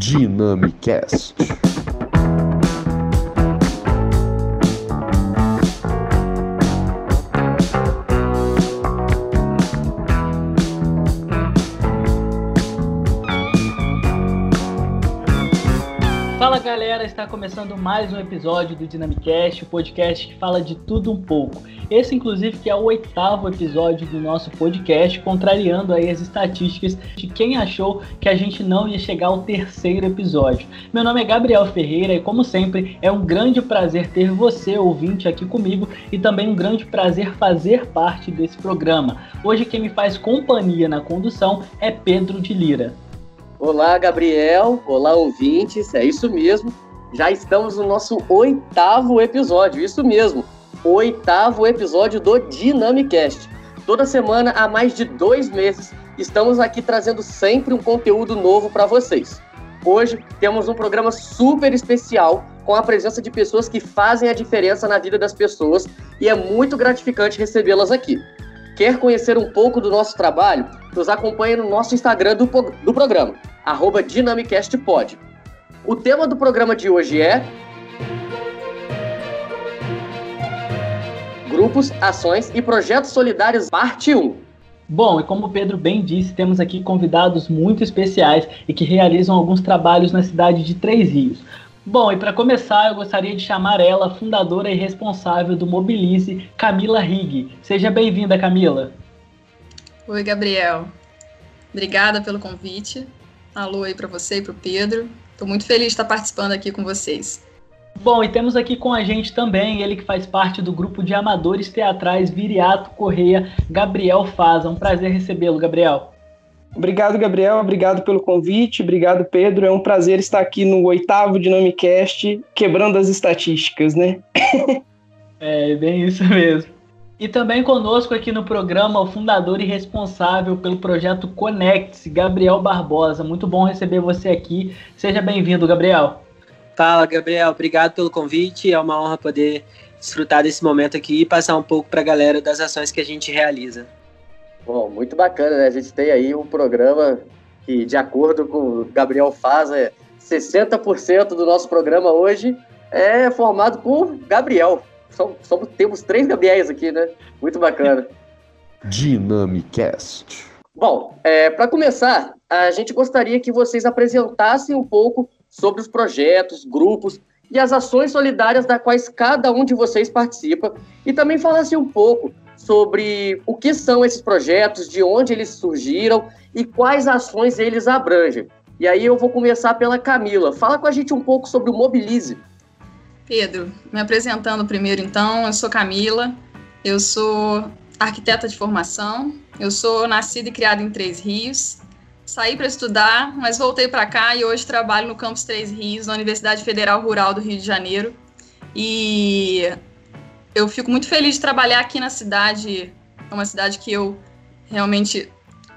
Dynamicast. Está começando mais um episódio do Dynamicast, o podcast que fala de tudo um pouco. Esse, inclusive, que é o oitavo episódio do nosso podcast, contrariando aí as estatísticas de quem achou que a gente não ia chegar ao terceiro episódio. Meu nome é Gabriel Ferreira e, como sempre, é um grande prazer ter você, ouvinte, aqui comigo e também um grande prazer fazer parte desse programa. Hoje quem me faz companhia na condução é Pedro de Lira. Olá, Gabriel. Olá, ouvintes. É isso mesmo. Já estamos no nosso oitavo episódio. Isso mesmo. Oitavo episódio do Dynamicast. Toda semana, há mais de dois meses, estamos aqui trazendo sempre um conteúdo novo para vocês. Hoje temos um programa super especial com a presença de pessoas que fazem a diferença na vida das pessoas e é muito gratificante recebê-las aqui. Quer conhecer um pouco do nosso trabalho? Nos acompanhe no nosso Instagram do, do programa, arroba DynamicastPod. O tema do programa de hoje é Grupos, Ações e Projetos Solidários, parte 1. Bom, e como o Pedro bem disse, temos aqui convidados muito especiais e que realizam alguns trabalhos na cidade de Três Rios. Bom, e para começar, eu gostaria de chamar ela, fundadora e responsável do Mobilize, Camila Rigg. Seja bem-vinda, Camila. Oi, Gabriel. Obrigada pelo convite. Alô aí para você e para o Pedro. Estou muito feliz de estar participando aqui com vocês. Bom, e temos aqui com a gente também ele que faz parte do grupo de amadores teatrais Viriato Correia, Gabriel Faza. Um prazer recebê-lo, Gabriel. Obrigado, Gabriel. Obrigado pelo convite. Obrigado, Pedro. É um prazer estar aqui no oitavo Dinamicast, quebrando as estatísticas, né? é, bem isso mesmo. E também conosco aqui no programa o fundador e responsável pelo projeto Conecte, Gabriel Barbosa. Muito bom receber você aqui. Seja bem-vindo, Gabriel. Fala, Gabriel. Obrigado pelo convite. É uma honra poder desfrutar desse momento aqui e passar um pouco para a galera das ações que a gente realiza. Bom, muito bacana, né? A gente tem aí um programa que, de acordo com o Gabriel faz, é 60% do nosso programa hoje é formado por Gabriel. Somos, somos, temos três Gabriéis aqui, né? Muito bacana. Dynamicast. Bom, é, para começar, a gente gostaria que vocês apresentassem um pouco sobre os projetos, grupos e as ações solidárias da quais cada um de vocês participa e também falassem um pouco sobre o que são esses projetos, de onde eles surgiram e quais ações eles abrangem. E aí eu vou começar pela Camila. Fala com a gente um pouco sobre o Mobilize. Pedro, me apresentando primeiro então, eu sou Camila, eu sou arquiteta de formação, eu sou nascida e criada em Três Rios, saí para estudar, mas voltei para cá e hoje trabalho no campus Três Rios, na Universidade Federal Rural do Rio de Janeiro. E eu fico muito feliz de trabalhar aqui na cidade. É uma cidade que eu realmente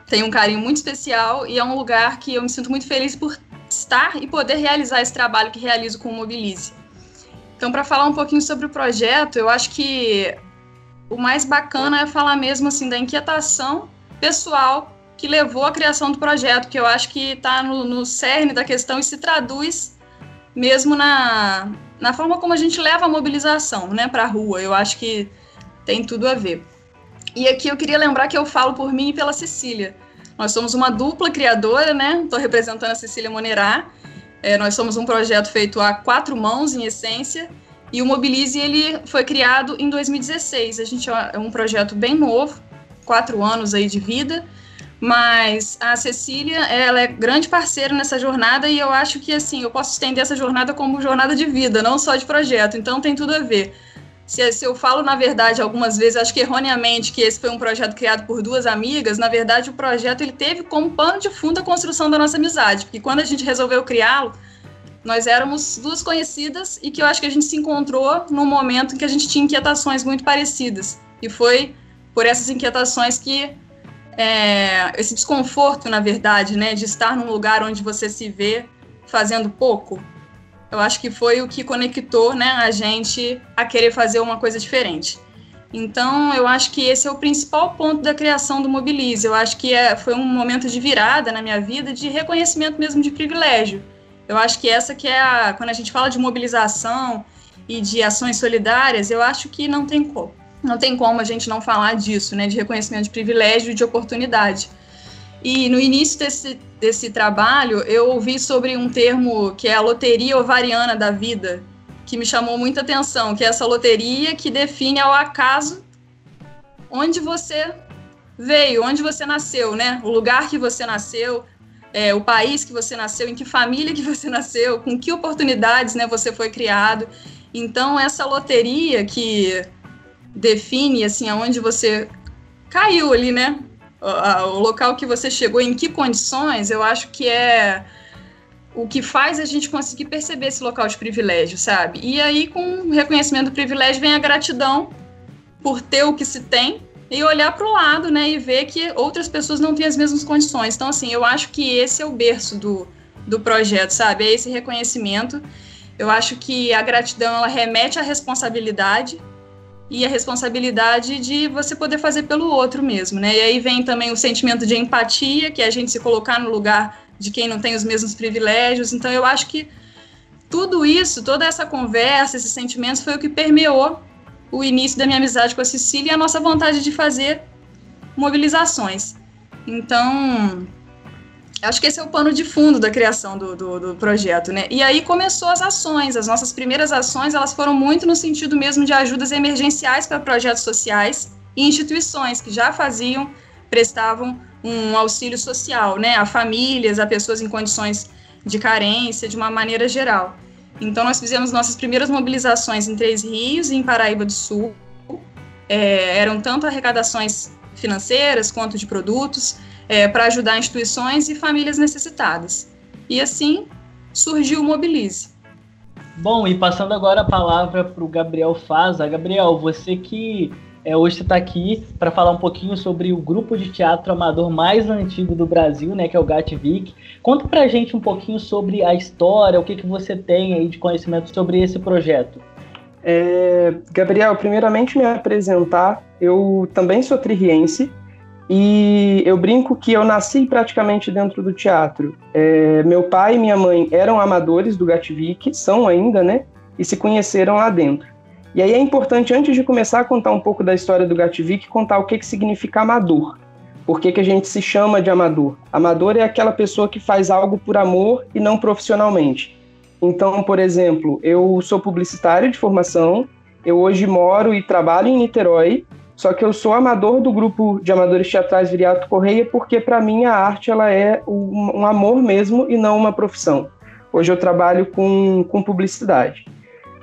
tenho um carinho muito especial e é um lugar que eu me sinto muito feliz por estar e poder realizar esse trabalho que realizo com o Mobilize. Então, para falar um pouquinho sobre o projeto, eu acho que o mais bacana é falar mesmo assim da inquietação pessoal que levou à criação do projeto, que eu acho que está no, no cerne da questão e se traduz mesmo na, na forma como a gente leva a mobilização né, para a rua. Eu acho que tem tudo a ver. E aqui eu queria lembrar que eu falo por mim e pela Cecília. Nós somos uma dupla criadora, né? Estou representando a Cecília Monerá. É, nós somos um projeto feito a quatro mãos, em essência, e o Mobilize ele foi criado em 2016. A gente é um projeto bem novo, quatro anos aí de vida, mas a Cecília, ela é grande parceira nessa jornada e eu acho que, assim, eu posso estender essa jornada como jornada de vida, não só de projeto. Então tem tudo a ver. Se, se, eu falo, na verdade, algumas vezes, acho que erroneamente, que esse foi um projeto criado por duas amigas, na verdade, o projeto ele teve como pano de fundo a construção da nossa amizade, porque quando a gente resolveu criá-lo, nós éramos duas conhecidas e que eu acho que a gente se encontrou num momento em que a gente tinha inquietações muito parecidas. E foi por essas inquietações que é, esse desconforto, na verdade, né, de estar num lugar onde você se vê fazendo pouco, eu acho que foi o que conectou né, a gente a querer fazer uma coisa diferente. Então, eu acho que esse é o principal ponto da criação do Mobilize. Eu acho que é, foi um momento de virada na minha vida, de reconhecimento mesmo de privilégio. Eu acho que essa que é a. Quando a gente fala de mobilização e de ações solidárias, eu acho que não tem como. Não tem como a gente não falar disso, né? De reconhecimento de privilégio e de oportunidade. E no início desse, desse trabalho, eu ouvi sobre um termo que é a loteria ovariana da vida, que me chamou muita atenção, que é essa loteria que define ao acaso onde você veio, onde você nasceu, né? O lugar que você nasceu, é, o país que você nasceu, em que família que você nasceu, com que oportunidades né, você foi criado. Então, essa loteria que define assim aonde você caiu ali, né? O, o local que você chegou, em que condições, eu acho que é o que faz a gente conseguir perceber esse local de privilégio, sabe? E aí, com o reconhecimento do privilégio, vem a gratidão por ter o que se tem e olhar para o lado, né, e ver que outras pessoas não têm as mesmas condições. Então, assim, eu acho que esse é o berço do, do projeto, sabe? É esse reconhecimento. Eu acho que a gratidão ela remete à responsabilidade e a responsabilidade de você poder fazer pelo outro mesmo, né? E aí vem também o sentimento de empatia, que é a gente se colocar no lugar de quem não tem os mesmos privilégios. Então, eu acho que tudo isso, toda essa conversa, esses sentimentos, foi o que permeou o início da minha amizade com a Cecília e a nossa vontade de fazer mobilizações. Então, acho que esse é o pano de fundo da criação do, do, do, projeto, né? E aí começou as ações. As nossas primeiras ações, elas foram muito no sentido mesmo de ajudas emergenciais para projetos sociais e instituições que já faziam, prestavam um auxílio social, né? A famílias, a pessoas em condições de carência, de uma maneira geral. Então, nós fizemos nossas primeiras mobilizações em Três Rios e em Paraíba do Sul. É, eram tanto arrecadações financeiras quanto de produtos é, para ajudar instituições e famílias necessitadas. E assim surgiu o Mobilize. Bom, e passando agora a palavra para o Gabriel Faza. Gabriel, você que é, hoje você está aqui para falar um pouquinho sobre o grupo de teatro amador mais antigo do Brasil, né, que é o Gatvic. Conta para a gente um pouquinho sobre a história, o que, que você tem aí de conhecimento sobre esse projeto. É, Gabriel, primeiramente me apresentar, eu também sou tririense e eu brinco que eu nasci praticamente dentro do teatro. É, meu pai e minha mãe eram amadores do Gatvic, são ainda, né, e se conheceram lá dentro. E aí é importante, antes de começar a contar um pouco da história do Gatvic, contar o que, que significa amador. Por que, que a gente se chama de amador? Amador é aquela pessoa que faz algo por amor e não profissionalmente. Então, por exemplo, eu sou publicitário de formação, eu hoje moro e trabalho em Niterói, só que eu sou amador do grupo de amadores teatrais Viriato Correia porque para mim a arte ela é um amor mesmo e não uma profissão. Hoje eu trabalho com, com publicidade.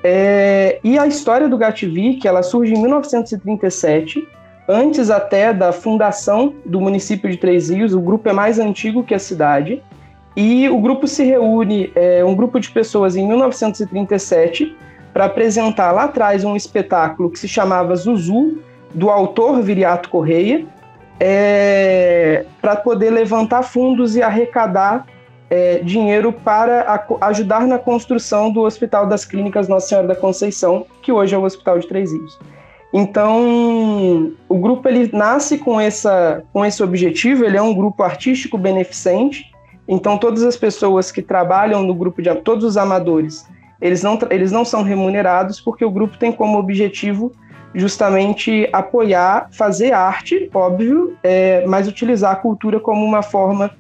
É, e a história do Gatvic, ela surge em 1937, antes até da fundação do município de Três Rios. O grupo é mais antigo que a cidade. E o grupo se reúne, é, um grupo de pessoas, em 1937, para apresentar lá atrás um espetáculo que se chamava Zuzu, do autor Viriato Correia, é, para poder levantar fundos e arrecadar é, dinheiro para a, ajudar na construção do Hospital das Clínicas Nossa Senhora da Conceição, que hoje é o Hospital de Três Rios. Então, o grupo ele nasce com, essa, com esse objetivo, ele é um grupo artístico beneficente, então todas as pessoas que trabalham no grupo de todos os amadores, eles não, eles não são remunerados porque o grupo tem como objetivo justamente apoiar, fazer arte, óbvio, é, mas utilizar a cultura como uma forma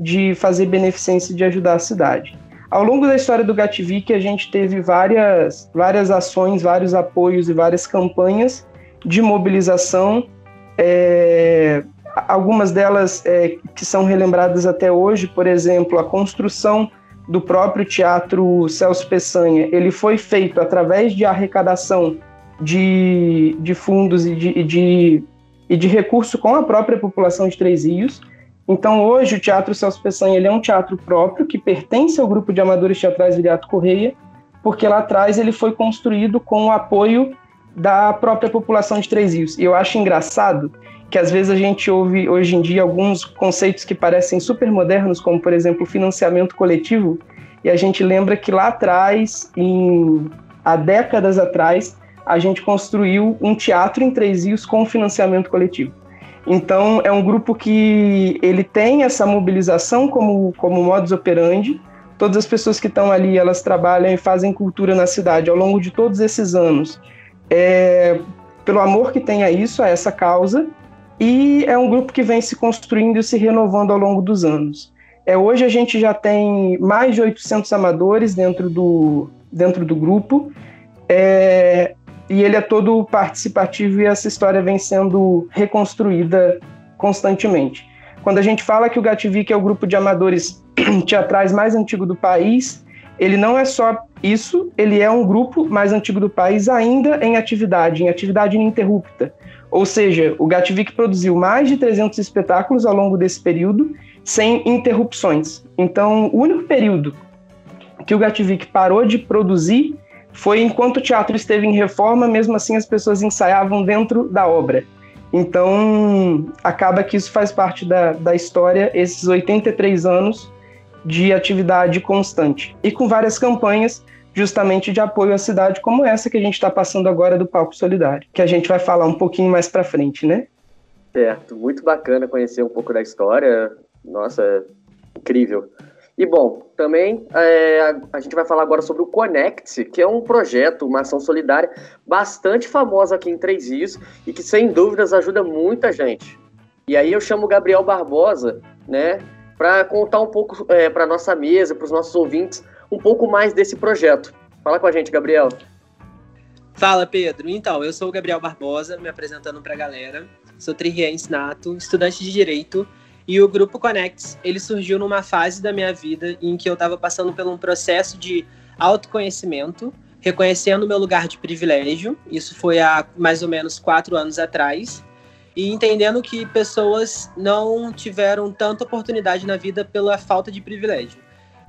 de fazer beneficência e de ajudar a cidade. Ao longo da história do Gatvic, a gente teve várias, várias ações, vários apoios e várias campanhas de mobilização, é, algumas delas é, que são relembradas até hoje, por exemplo, a construção do próprio Teatro Celso Peçanha, ele foi feito através de arrecadação de, de fundos e de, de, e de recurso com a própria população de Três Rios. Então, hoje, o Teatro Celso Peçanha ele é um teatro próprio que pertence ao grupo de amadores teatrais Viriato Correia, porque lá atrás ele foi construído com o apoio da própria população de Três Rios. E eu acho engraçado que às vezes a gente ouve hoje em dia alguns conceitos que parecem super modernos, como por exemplo financiamento coletivo, e a gente lembra que lá atrás, em, há décadas atrás, a gente construiu um teatro em Três Rios com financiamento coletivo. Então, é um grupo que ele tem essa mobilização como, como modus operandi, todas as pessoas que estão ali, elas trabalham e fazem cultura na cidade ao longo de todos esses anos, é, pelo amor que tem a isso, a essa causa, e é um grupo que vem se construindo e se renovando ao longo dos anos. É, hoje a gente já tem mais de 800 amadores dentro do, dentro do grupo, é, e ele é todo participativo e essa história vem sendo reconstruída constantemente. Quando a gente fala que o Gativic é o grupo de amadores teatrais mais antigo do país, ele não é só isso, ele é um grupo mais antigo do país ainda em atividade, em atividade ininterrupta. Ou seja, o Gativic produziu mais de 300 espetáculos ao longo desse período, sem interrupções. Então, o único período que o Gativic parou de produzir foi enquanto o teatro esteve em reforma, mesmo assim as pessoas ensaiavam dentro da obra. Então, acaba que isso faz parte da, da história, esses 83 anos de atividade constante. E com várias campanhas justamente de apoio à cidade, como essa que a gente está passando agora do Palco Solidário, que a gente vai falar um pouquinho mais para frente, né? Certo, muito bacana conhecer um pouco da história. Nossa, incrível. E bom, também é, a, gente vai falar agora sobre o Connect, que é um projeto, uma ação solidária bastante famosa aqui em Três Rios e que sem dúvidas ajuda muita gente. E aí eu chamo o Gabriel Barbosa, né, para contar um pouco é, para nossa mesa, para os nossos ouvintes, um pouco mais desse projeto. Fala com a gente, Gabriel. Fala, Pedro. Então, eu sou o Gabriel Barbosa, me apresentando para a galera. Sou tririense nato, estudante de Direito e o grupo Connects, ele surgiu numa fase da minha vida em que eu estava passando por um processo de autoconhecimento, reconhecendo meu lugar de privilégio. Isso foi há mais ou menos quatro anos atrás. E entendendo que pessoas não tiveram tanta oportunidade na vida pela falta de privilégio.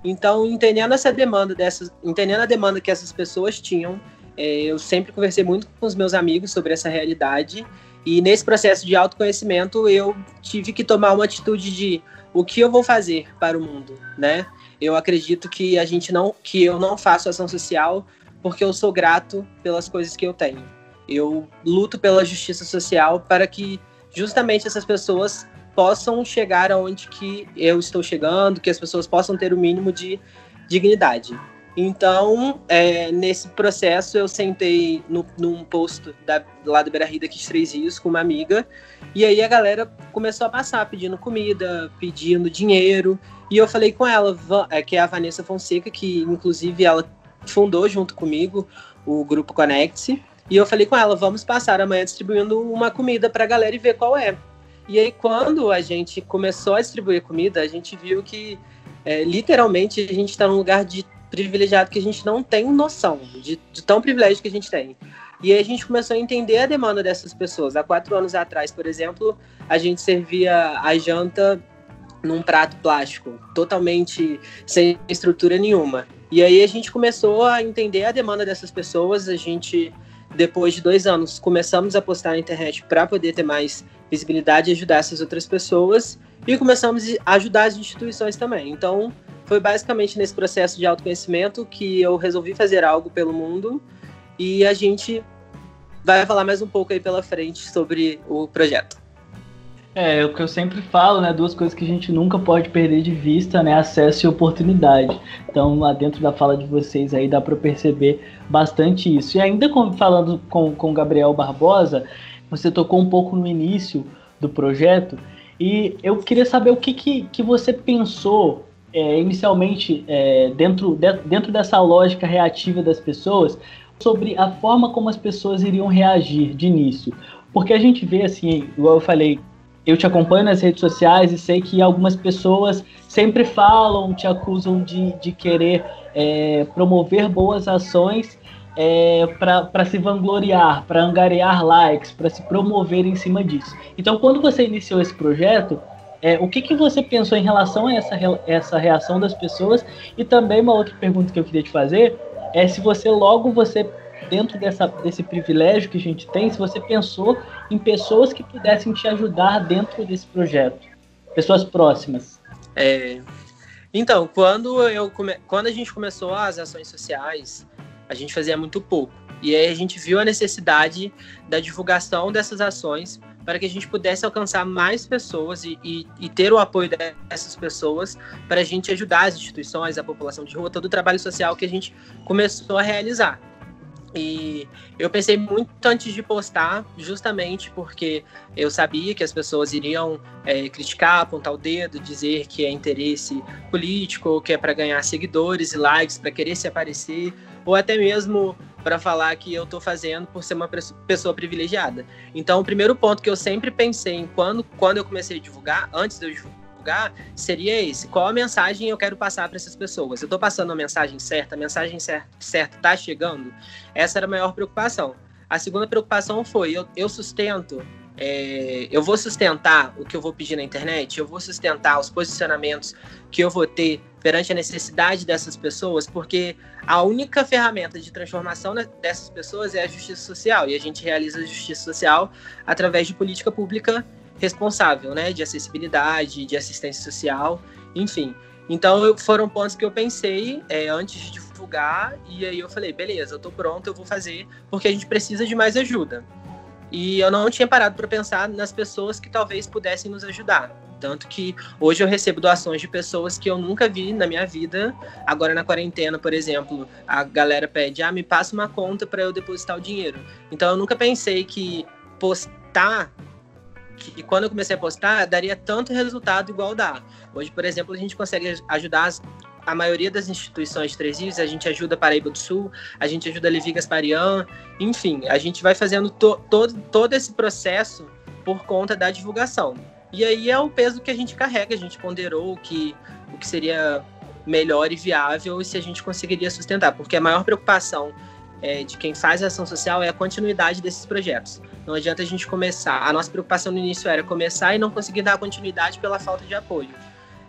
Então, entendendo essa demanda dessas, entendendo a demanda que essas pessoas tinham, é, eu sempre conversei muito com os meus amigos sobre essa realidade e nesse processo de autoconhecimento, eu tive que tomar uma atitude de o que eu vou fazer para o mundo, né? Eu acredito que a gente não, que eu não faço ação social porque eu sou grato pelas coisas que eu tenho. Eu luto pela justiça social para que justamente essas pessoas possam chegar aonde que eu estou chegando, que as pessoas possam ter o mínimo de dignidade. Então, é, nesse processo, eu sentei no, num posto da, lá do Beira daqui de Três Rios, com uma amiga. E aí a galera começou a passar, pedindo comida, pedindo dinheiro. E eu falei com ela, é, que é a Vanessa Fonseca, que inclusive ela fundou junto comigo o grupo Connect. E eu falei com ela, vamos passar amanhã distribuindo uma comida para a galera e ver qual é. E aí, quando a gente começou a distribuir comida, a gente viu que é, literalmente a gente está num lugar de privilegiado que a gente não tem noção de, de, tão privilégio que a gente tem. E aí a gente começou a entender a demanda dessas pessoas. Há quatro anos atrás, por exemplo, a gente servia a janta num prato plástico, totalmente sem estrutura nenhuma. E aí a gente começou a entender a demanda dessas pessoas. A gente, depois de dois anos, começamos a postar na internet para poder ter mais visibilidade e ajudar essas outras pessoas. E começamos a ajudar as instituições também. Então, foi basicamente nesse processo de autoconhecimento que eu resolvi fazer algo pelo mundo e a gente vai falar mais um pouco aí pela frente sobre o projeto. É, é, o que eu sempre falo, né? Duas coisas que a gente nunca pode perder de vista, né? Acesso e oportunidade. Então, lá dentro da fala de vocês aí dá para perceber bastante isso. E ainda com, falando com o Gabriel Barbosa, você tocou um pouco no início do projeto e eu queria saber o que, que, que você pensou é, inicialmente é, dentro, de, dentro dessa lógica reativa das pessoas sobre a forma como as pessoas iriam reagir de início. Porque a gente vê assim, igual eu falei, eu te acompanho nas redes sociais e sei que algumas pessoas sempre falam, te acusam de, de querer é, promover boas ações é, para se vangloriar, para angariar likes, para se promover em cima disso. Então, quando você iniciou esse projeto, é, o que, que você pensou em relação a essa, essa reação das pessoas? E também uma outra pergunta que eu queria te fazer é se você logo você dentro dessa, desse privilégio que a gente tem, se você pensou em pessoas que pudessem te ajudar dentro desse projeto, pessoas próximas. É, então, quando eu come, quando a gente começou as ações sociais, a gente fazia muito pouco. E aí a gente viu a necessidade da divulgação dessas ações para que a gente pudesse alcançar mais pessoas e, e, e ter o apoio dessas pessoas para a gente ajudar as instituições, a população de rua, todo o trabalho social que a gente começou a realizar. E eu pensei muito antes de postar, justamente porque eu sabia que as pessoas iriam é, criticar, apontar o dedo, dizer que é interesse político, que é para ganhar seguidores e likes, para querer se aparecer, ou até mesmo para falar que eu estou fazendo por ser uma pessoa privilegiada. Então, o primeiro ponto que eu sempre pensei em quando, quando eu comecei a divulgar, antes de eu divulgar, seria esse: qual a mensagem eu quero passar para essas pessoas? Eu estou passando a mensagem certa? A mensagem certa está chegando? Essa era a maior preocupação. A segunda preocupação foi: eu, eu sustento é, eu vou sustentar o que eu vou pedir na internet, eu vou sustentar os posicionamentos que eu vou ter perante a necessidade dessas pessoas, porque a única ferramenta de transformação dessas pessoas é a justiça social, e a gente realiza a justiça social através de política pública responsável, né, de acessibilidade, de assistência social, enfim. Então, foram pontos que eu pensei é, antes de divulgar, e aí eu falei, beleza, eu tô pronto, eu vou fazer, porque a gente precisa de mais ajuda. E eu não tinha parado para pensar nas pessoas que talvez pudessem nos ajudar. Tanto que hoje eu recebo doações de pessoas que eu nunca vi na minha vida. Agora na quarentena, por exemplo, a galera pede: "Ah, me passa uma conta para eu depositar o dinheiro". Então eu nunca pensei que postar que quando eu comecei a postar, daria tanto resultado igual dá. Hoje, por exemplo, a gente consegue ajudar as, a maioria das instituições Três a gente ajuda Paraíba do Sul, a gente ajuda Levi Gasparian, enfim, a gente vai fazendo to, todo, todo esse processo por conta da divulgação. E aí é o peso que a gente carrega, a gente ponderou o que, o que seria melhor e viável e se a gente conseguiria sustentar, porque a maior preocupação é, de quem faz a ação social é a continuidade desses projetos. Não adianta a gente começar. A nossa preocupação no início era começar e não conseguir dar continuidade pela falta de apoio.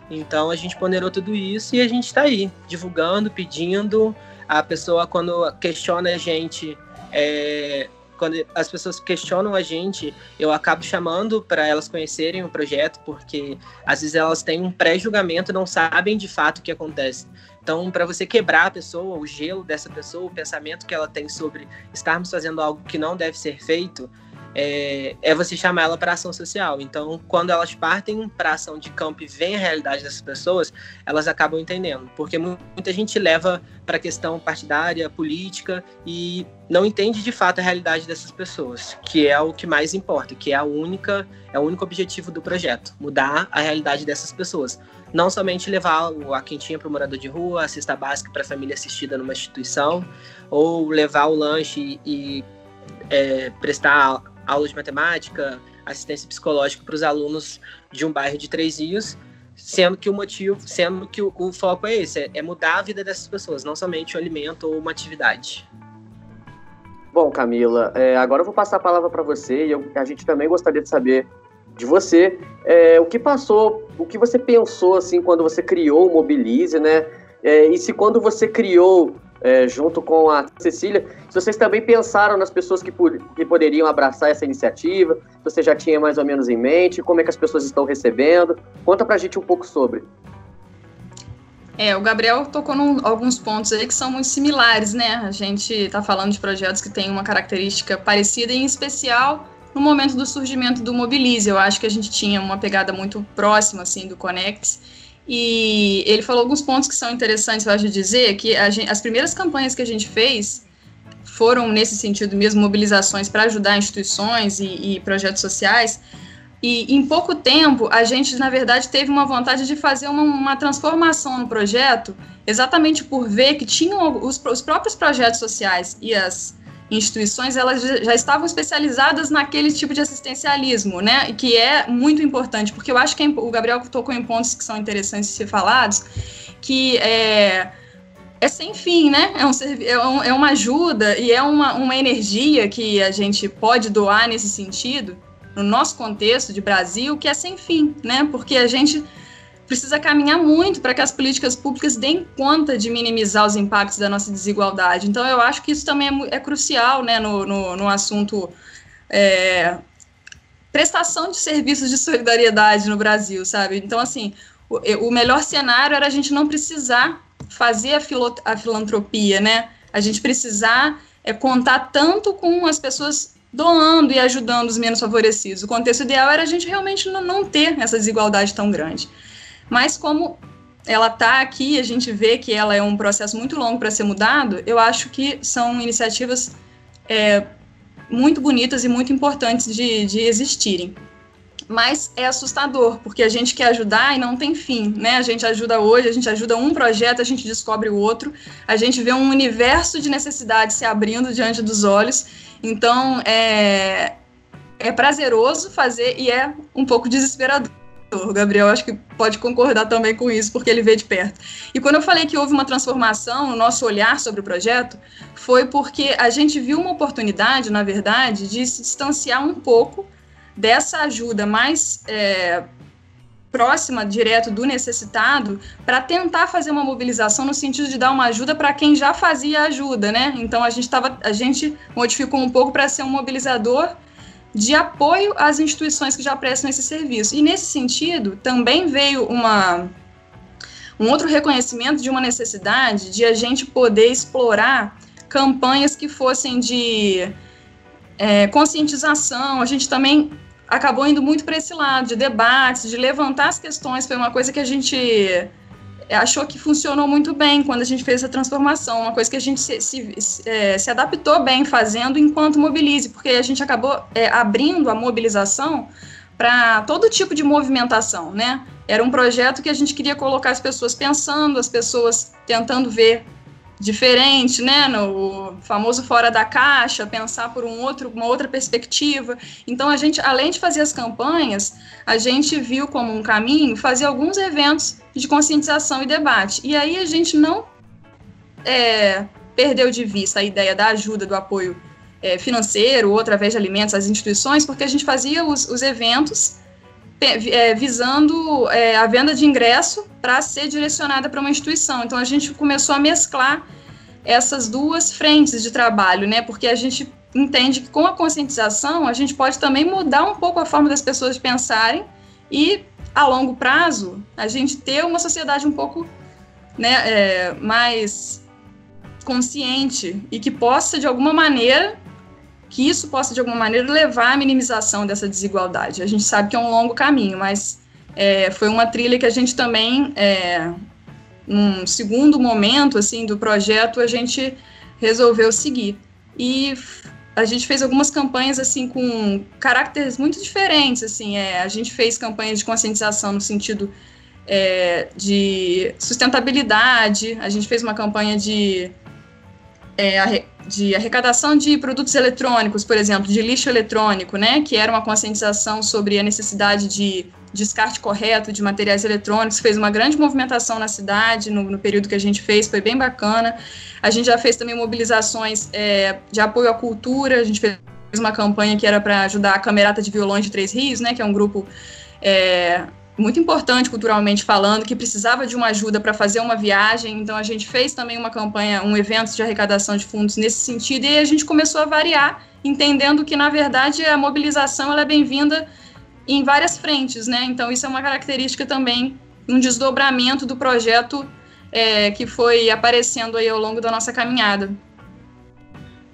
Então a gente ponderou tudo isso e a gente está aí, divulgando, pedindo. A pessoa, quando questiona a gente, é, quando as pessoas questionam a gente, eu acabo chamando para elas conhecerem o projeto, porque às vezes elas têm um pré-julgamento, não sabem de fato o que acontece. Então, para você quebrar a pessoa, o gelo dessa pessoa, o pensamento que ela tem sobre estarmos fazendo algo que não deve ser feito, é, é você chamar ela para ação social. Então, quando elas partem para ação de campo e veem a realidade dessas pessoas, elas acabam entendendo, porque muita gente leva para a questão partidária, política e não entende de fato a realidade dessas pessoas, que é o que mais importa, que é a única, é o único objetivo do projeto, mudar a realidade dessas pessoas. Não somente levar a quentinha para o morador de rua, a cesta básica para a família assistida numa instituição, ou levar o lanche e é, prestar aula de matemática, assistência psicológica para os alunos de um bairro de Três Rios, sendo que o motivo, sendo que o, o foco é esse, é, é, mudar a vida dessas pessoas, não somente o alimento ou uma atividade. Bom, Camila, é, agora eu vou passar a palavra para você e eu, a gente também gostaria de saber de você é, o que passou, o que você pensou assim quando você criou o Mobilize, né? É, e se quando você criou é, junto com a Cecília, se vocês também pensaram nas pessoas que, que poderiam abraçar essa iniciativa, se você já tinha mais ou menos em mente, como é que as pessoas estão recebendo. Conta pra gente um pouco sobre. É, o Gabriel tocou em alguns pontos aí que são muito similares, né? A gente está falando de projetos que têm uma característica parecida, em especial no momento do surgimento do Mobilize. Eu acho que a gente tinha uma pegada muito próxima, assim, do Conects e ele falou alguns pontos que são interessantes, eu acho, dizer, que gente, as primeiras campanhas que a gente fez foram, nesse sentido mesmo, mobilizações para ajudar instituições e, e projetos sociais, e em pouco tempo, a gente, na verdade, teve uma vontade de fazer uma, uma transformação no projeto, exatamente por ver que tinham os, os próprios projetos sociais e as instituições elas já estavam especializadas naquele tipo de assistencialismo, né? Que é muito importante, porque eu acho que o Gabriel tocou em pontos que são interessantes de ser falados, que é, é sem fim, né? É, é, um, é uma ajuda e é uma, uma energia que a gente pode doar nesse sentido, no nosso contexto de Brasil, que é sem fim, né? Porque a gente precisa caminhar muito para que as políticas públicas deem conta de minimizar os impactos da nossa desigualdade. Então, eu acho que isso também é, é crucial né, no, no, no assunto é, prestação de serviços de solidariedade no Brasil, sabe? Então, assim, o, o melhor cenário era a gente não precisar fazer a, filo, a filantropia, né? A gente precisar é, contar tanto com as pessoas doando e ajudando os menos favorecidos. O contexto ideal era a gente realmente não ter essa desigualdade tão grande. Mas como ela está aqui, a gente vê que ela é um processo muito longo para ser mudado, eu acho que são iniciativas é, muito bonitas e muito importantes de, de existirem. Mas é assustador, porque a gente quer ajudar e não tem fim, né? A gente ajuda hoje, a gente ajuda um projeto, a gente descobre o outro, a gente vê um universo de necessidades se abrindo diante dos olhos. Então, é, é prazeroso fazer e é um pouco desesperador. O Gabriel acho que pode concordar também com isso, porque ele vê de perto. E quando eu falei que houve uma transformação no nosso olhar sobre o projeto, foi porque a gente viu uma oportunidade, na verdade, de se distanciar um pouco dessa ajuda mais é, próxima, direto do necessitado, para tentar fazer uma mobilização no sentido de dar uma ajuda para quem já fazia ajuda, né? Então a gente tava, a gente modificou um pouco para ser um mobilizador de apoio às instituições que já prestam esse serviço. E nesse sentido, também veio uma, um outro reconhecimento de uma necessidade de a gente poder explorar campanhas que fossem de é, conscientização. A gente também acabou indo muito para esse lado de debates, de levantar as questões. Foi uma coisa que a gente achou que funcionou muito bem quando a gente fez essa transformação, uma coisa que a gente se, se, é, se adaptou bem fazendo enquanto mobilize, porque a gente acabou é, abrindo a mobilização para todo tipo de movimentação, né? Era um projeto que a gente queria colocar as pessoas pensando, as pessoas tentando ver diferente, né, no famoso fora da caixa, pensar por um outro, uma outra perspectiva. Então a gente, além de fazer as campanhas, a gente viu como um caminho fazer alguns eventos de conscientização e debate. E aí a gente não é, perdeu de vista a ideia da ajuda, do apoio é, financeiro ou através de alimentos às instituições, porque a gente fazia os, os eventos é, visando é, a venda de ingresso para ser direcionada para uma instituição. Então a gente começou a mesclar essas duas frentes de trabalho, né? Porque a gente entende que com a conscientização a gente pode também mudar um pouco a forma das pessoas pensarem e a longo prazo a gente ter uma sociedade um pouco né, é, mais consciente e que possa de alguma maneira que isso possa, de alguma maneira, levar à minimização dessa desigualdade. A gente sabe que é um longo caminho, mas é, foi uma trilha que a gente também, é, num segundo momento assim do projeto, a gente resolveu seguir. E a gente fez algumas campanhas assim com caracteres muito diferentes. Assim, é, a gente fez campanhas de conscientização no sentido é, de sustentabilidade, a gente fez uma campanha de é, de arrecadação de produtos eletrônicos, por exemplo, de lixo eletrônico, né, que era uma conscientização sobre a necessidade de descarte correto de materiais eletrônicos, fez uma grande movimentação na cidade no, no período que a gente fez, foi bem bacana. A gente já fez também mobilizações é, de apoio à cultura, a gente fez uma campanha que era para ajudar a Camerata de Violões de Três Rios, né, que é um grupo é, muito importante culturalmente falando, que precisava de uma ajuda para fazer uma viagem. Então a gente fez também uma campanha, um evento de arrecadação de fundos nesse sentido e a gente começou a variar, entendendo que na verdade a mobilização ela é bem-vinda em várias frentes, né? Então isso é uma característica também, um desdobramento do projeto é, que foi aparecendo aí ao longo da nossa caminhada.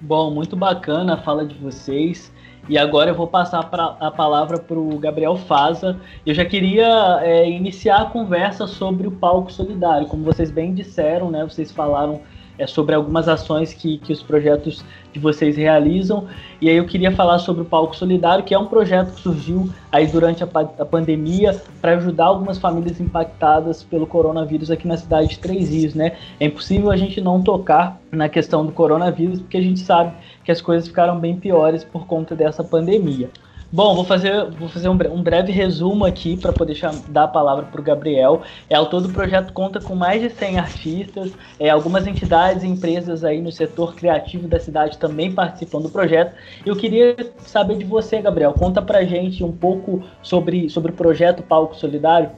Bom, muito bacana a fala de vocês. E agora eu vou passar pra, a palavra para o Gabriel Faza. Eu já queria é, iniciar a conversa sobre o palco solidário. Como vocês bem disseram, né? Vocês falaram é, sobre algumas ações que, que os projetos de vocês realizam. E aí eu queria falar sobre o Palco Solidário, que é um projeto que surgiu aí durante a, a pandemia para ajudar algumas famílias impactadas pelo coronavírus aqui na cidade de Três Rios, né? É impossível a gente não tocar na questão do coronavírus, porque a gente sabe que as coisas ficaram bem piores por conta dessa pandemia. Bom, vou fazer, vou fazer um, um breve resumo aqui para poder dar a palavra para o Gabriel. É, ao todo o projeto conta com mais de 100 artistas, é, algumas entidades e empresas aí no setor criativo da cidade também participam do projeto. Eu queria saber de você, Gabriel, conta para gente um pouco sobre, sobre o projeto Palco Solidário.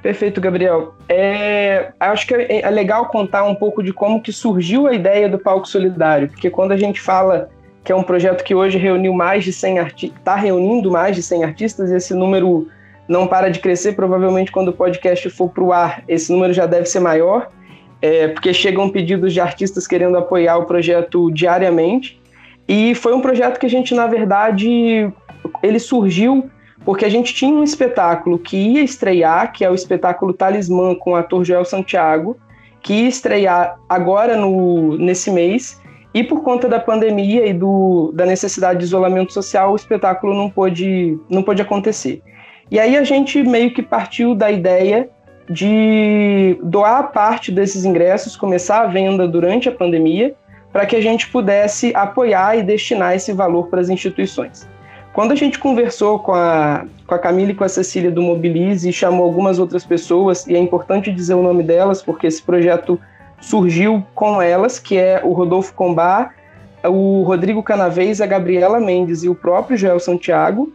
Perfeito, Gabriel. É, acho que é, é legal contar um pouco de como que surgiu a ideia do Palco Solidário, porque quando a gente fala que é um projeto que hoje reuniu mais de 100 artistas, está reunindo mais de 100 artistas, esse número não para de crescer, provavelmente quando o podcast for para o ar, esse número já deve ser maior, é, porque chegam pedidos de artistas querendo apoiar o projeto diariamente. E foi um projeto que a gente, na verdade, ele surgiu porque a gente tinha um espetáculo que ia estrear, que é o espetáculo Talismã com o ator Joel Santiago, que ia estrear agora no, nesse mês, e por conta da pandemia e do, da necessidade de isolamento social, o espetáculo não pôde, não pôde acontecer. E aí a gente meio que partiu da ideia de doar parte desses ingressos, começar a venda durante a pandemia, para que a gente pudesse apoiar e destinar esse valor para as instituições. Quando a gente conversou com a, com a Camila e com a Cecília do Mobilize e chamou algumas outras pessoas, e é importante dizer o nome delas, porque esse projeto surgiu com elas, que é o Rodolfo Combar, o Rodrigo Canavês, a Gabriela Mendes e o próprio Joel Santiago.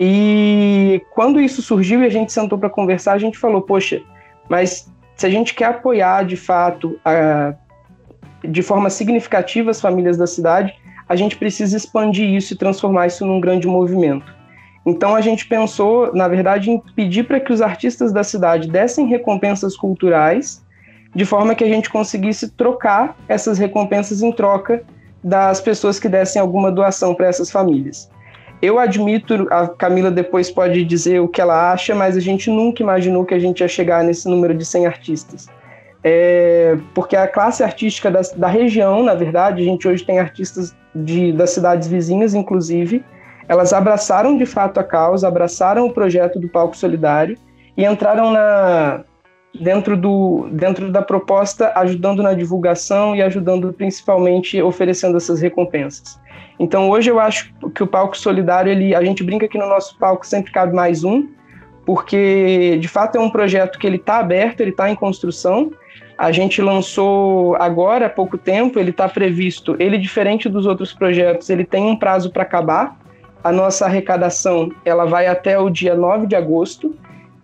E quando isso surgiu e a gente sentou para conversar, a gente falou: poxa, mas se a gente quer apoiar de fato, a, de forma significativa as famílias da cidade, a gente precisa expandir isso e transformar isso num grande movimento. Então a gente pensou, na verdade, em pedir para que os artistas da cidade dessem recompensas culturais, de forma que a gente conseguisse trocar essas recompensas em troca das pessoas que dessem alguma doação para essas famílias. Eu admito, a Camila depois pode dizer o que ela acha, mas a gente nunca imaginou que a gente ia chegar nesse número de 100 artistas é, porque a classe artística da, da, região, na verdade, a gente hoje tem artistas de, das cidades vizinhas, inclusive, elas abraçaram de fato a causa, abraçaram o projeto do Palco Solidário e entraram na, dentro, do, dentro da proposta, ajudando na divulgação e ajudando principalmente oferecendo essas recompensas. Então hoje eu acho que o Palco Solidário, ele, a gente brinca que no nosso palco sempre cabe mais um, porque de fato é um projeto que ele está aberto, ele está em construção, a gente lançou agora há pouco tempo, ele está previsto, ele diferente dos outros projetos, ele tem um prazo para acabar. A nossa arrecadação, ela vai até o dia 9 de agosto.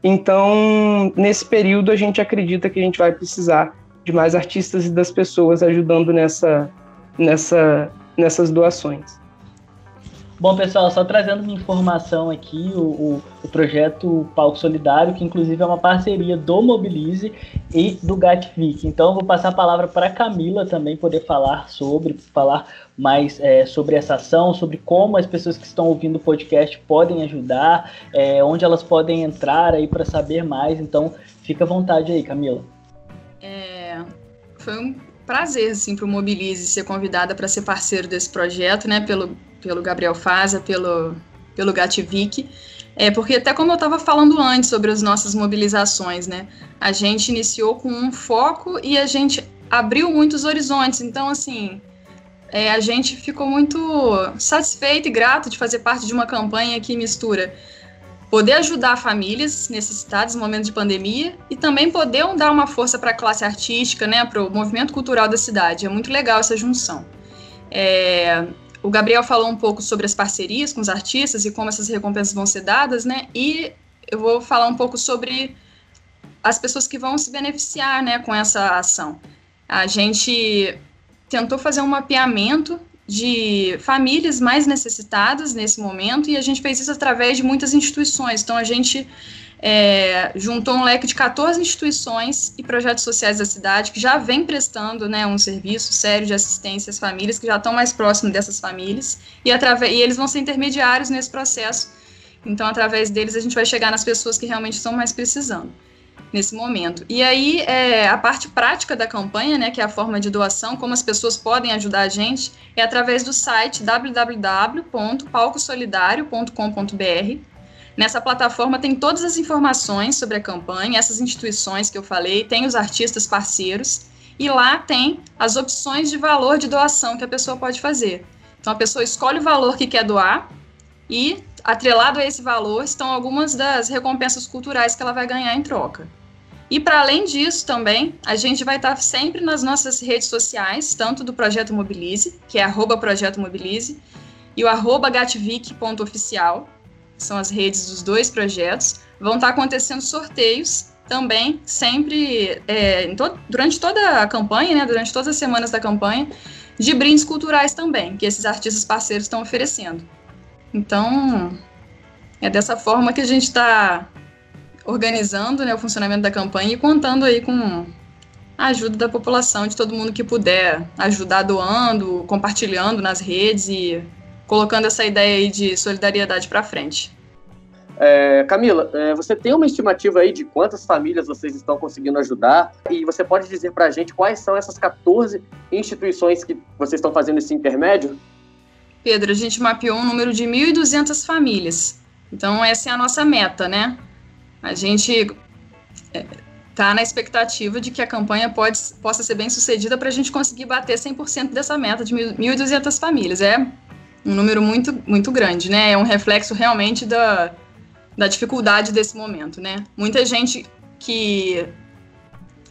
Então, nesse período a gente acredita que a gente vai precisar de mais artistas e das pessoas ajudando nessa, nessa, nessas doações. Bom, pessoal, só trazendo uma informação aqui, o, o, o, projeto Palco Solidário, que inclusive é uma parceria do Mobilize e do Gatvic. Então, vou passar a palavra para a Camila também poder falar sobre, falar mais é, sobre essa ação, sobre como as pessoas que estão ouvindo o podcast podem ajudar, é, onde elas podem entrar aí para saber mais. Então, fica à vontade aí, Camila. É, foi um prazer, assim, para o Mobilize ser convidada para ser parceiro desse projeto, né, pelo pelo Gabriel Faza, pelo, pelo Gatvic. É, porque até como eu estava falando antes sobre as nossas mobilizações, né? A gente iniciou com um foco e a gente abriu muitos horizontes. Então, assim, é, a gente ficou muito satisfeito e grato de fazer parte de uma campanha que mistura poder ajudar famílias necessitadas no momento de pandemia e também poder dar uma força para a classe artística, né, para o movimento cultural da cidade. É muito legal essa junção. É, o Gabriel falou um pouco sobre as parcerias com os artistas e como essas recompensas vão ser dadas, né? E eu vou falar um pouco sobre as pessoas que vão se beneficiar, né, com essa ação. A gente tentou fazer um mapeamento de famílias mais necessitadas nesse momento e a gente fez isso através de muitas instituições. Então a gente é, juntou um leque de 14 instituições e projetos sociais da cidade que já vem prestando né, um serviço sério de assistência às famílias, que já estão mais próximos dessas famílias, e, através, e eles vão ser intermediários nesse processo. Então, através deles, a gente vai chegar nas pessoas que realmente estão mais precisando nesse momento. E aí, é, a parte prática da campanha, né, que é a forma de doação, como as pessoas podem ajudar a gente, é através do site www.palcosolidario.com.br Nessa plataforma tem todas as informações sobre a campanha, essas instituições que eu falei, tem os artistas parceiros e lá tem as opções de valor de doação que a pessoa pode fazer. Então a pessoa escolhe o valor que quer doar e atrelado a esse valor estão algumas das recompensas culturais que ela vai ganhar em troca. E para além disso também, a gente vai estar sempre nas nossas redes sociais, tanto do Projeto Mobilize, que é arroba Projeto Mobilize, e o arroba gatvic.oficial, são as redes dos dois projetos, vão estar acontecendo sorteios também, sempre, é, to durante toda a campanha, né, durante todas as semanas da campanha, de brindes culturais também, que esses artistas parceiros estão oferecendo. Então, é dessa forma que a gente está organizando né, o funcionamento da campanha e contando aí com a ajuda da população, de todo mundo que puder ajudar doando, compartilhando nas redes e colocando essa ideia aí de solidariedade para frente. É, Camila, é, você tem uma estimativa aí de quantas famílias vocês estão conseguindo ajudar? E você pode dizer para a gente quais são essas 14 instituições que vocês estão fazendo esse intermédio? Pedro, a gente mapeou um número de 1.200 famílias. Então, essa é a nossa meta, né? A gente está é, na expectativa de que a campanha pode, possa ser bem sucedida para a gente conseguir bater 100% dessa meta de 1.200 famílias. É um número muito, muito grande, né? É um reflexo realmente da, da dificuldade desse momento, né? Muita gente que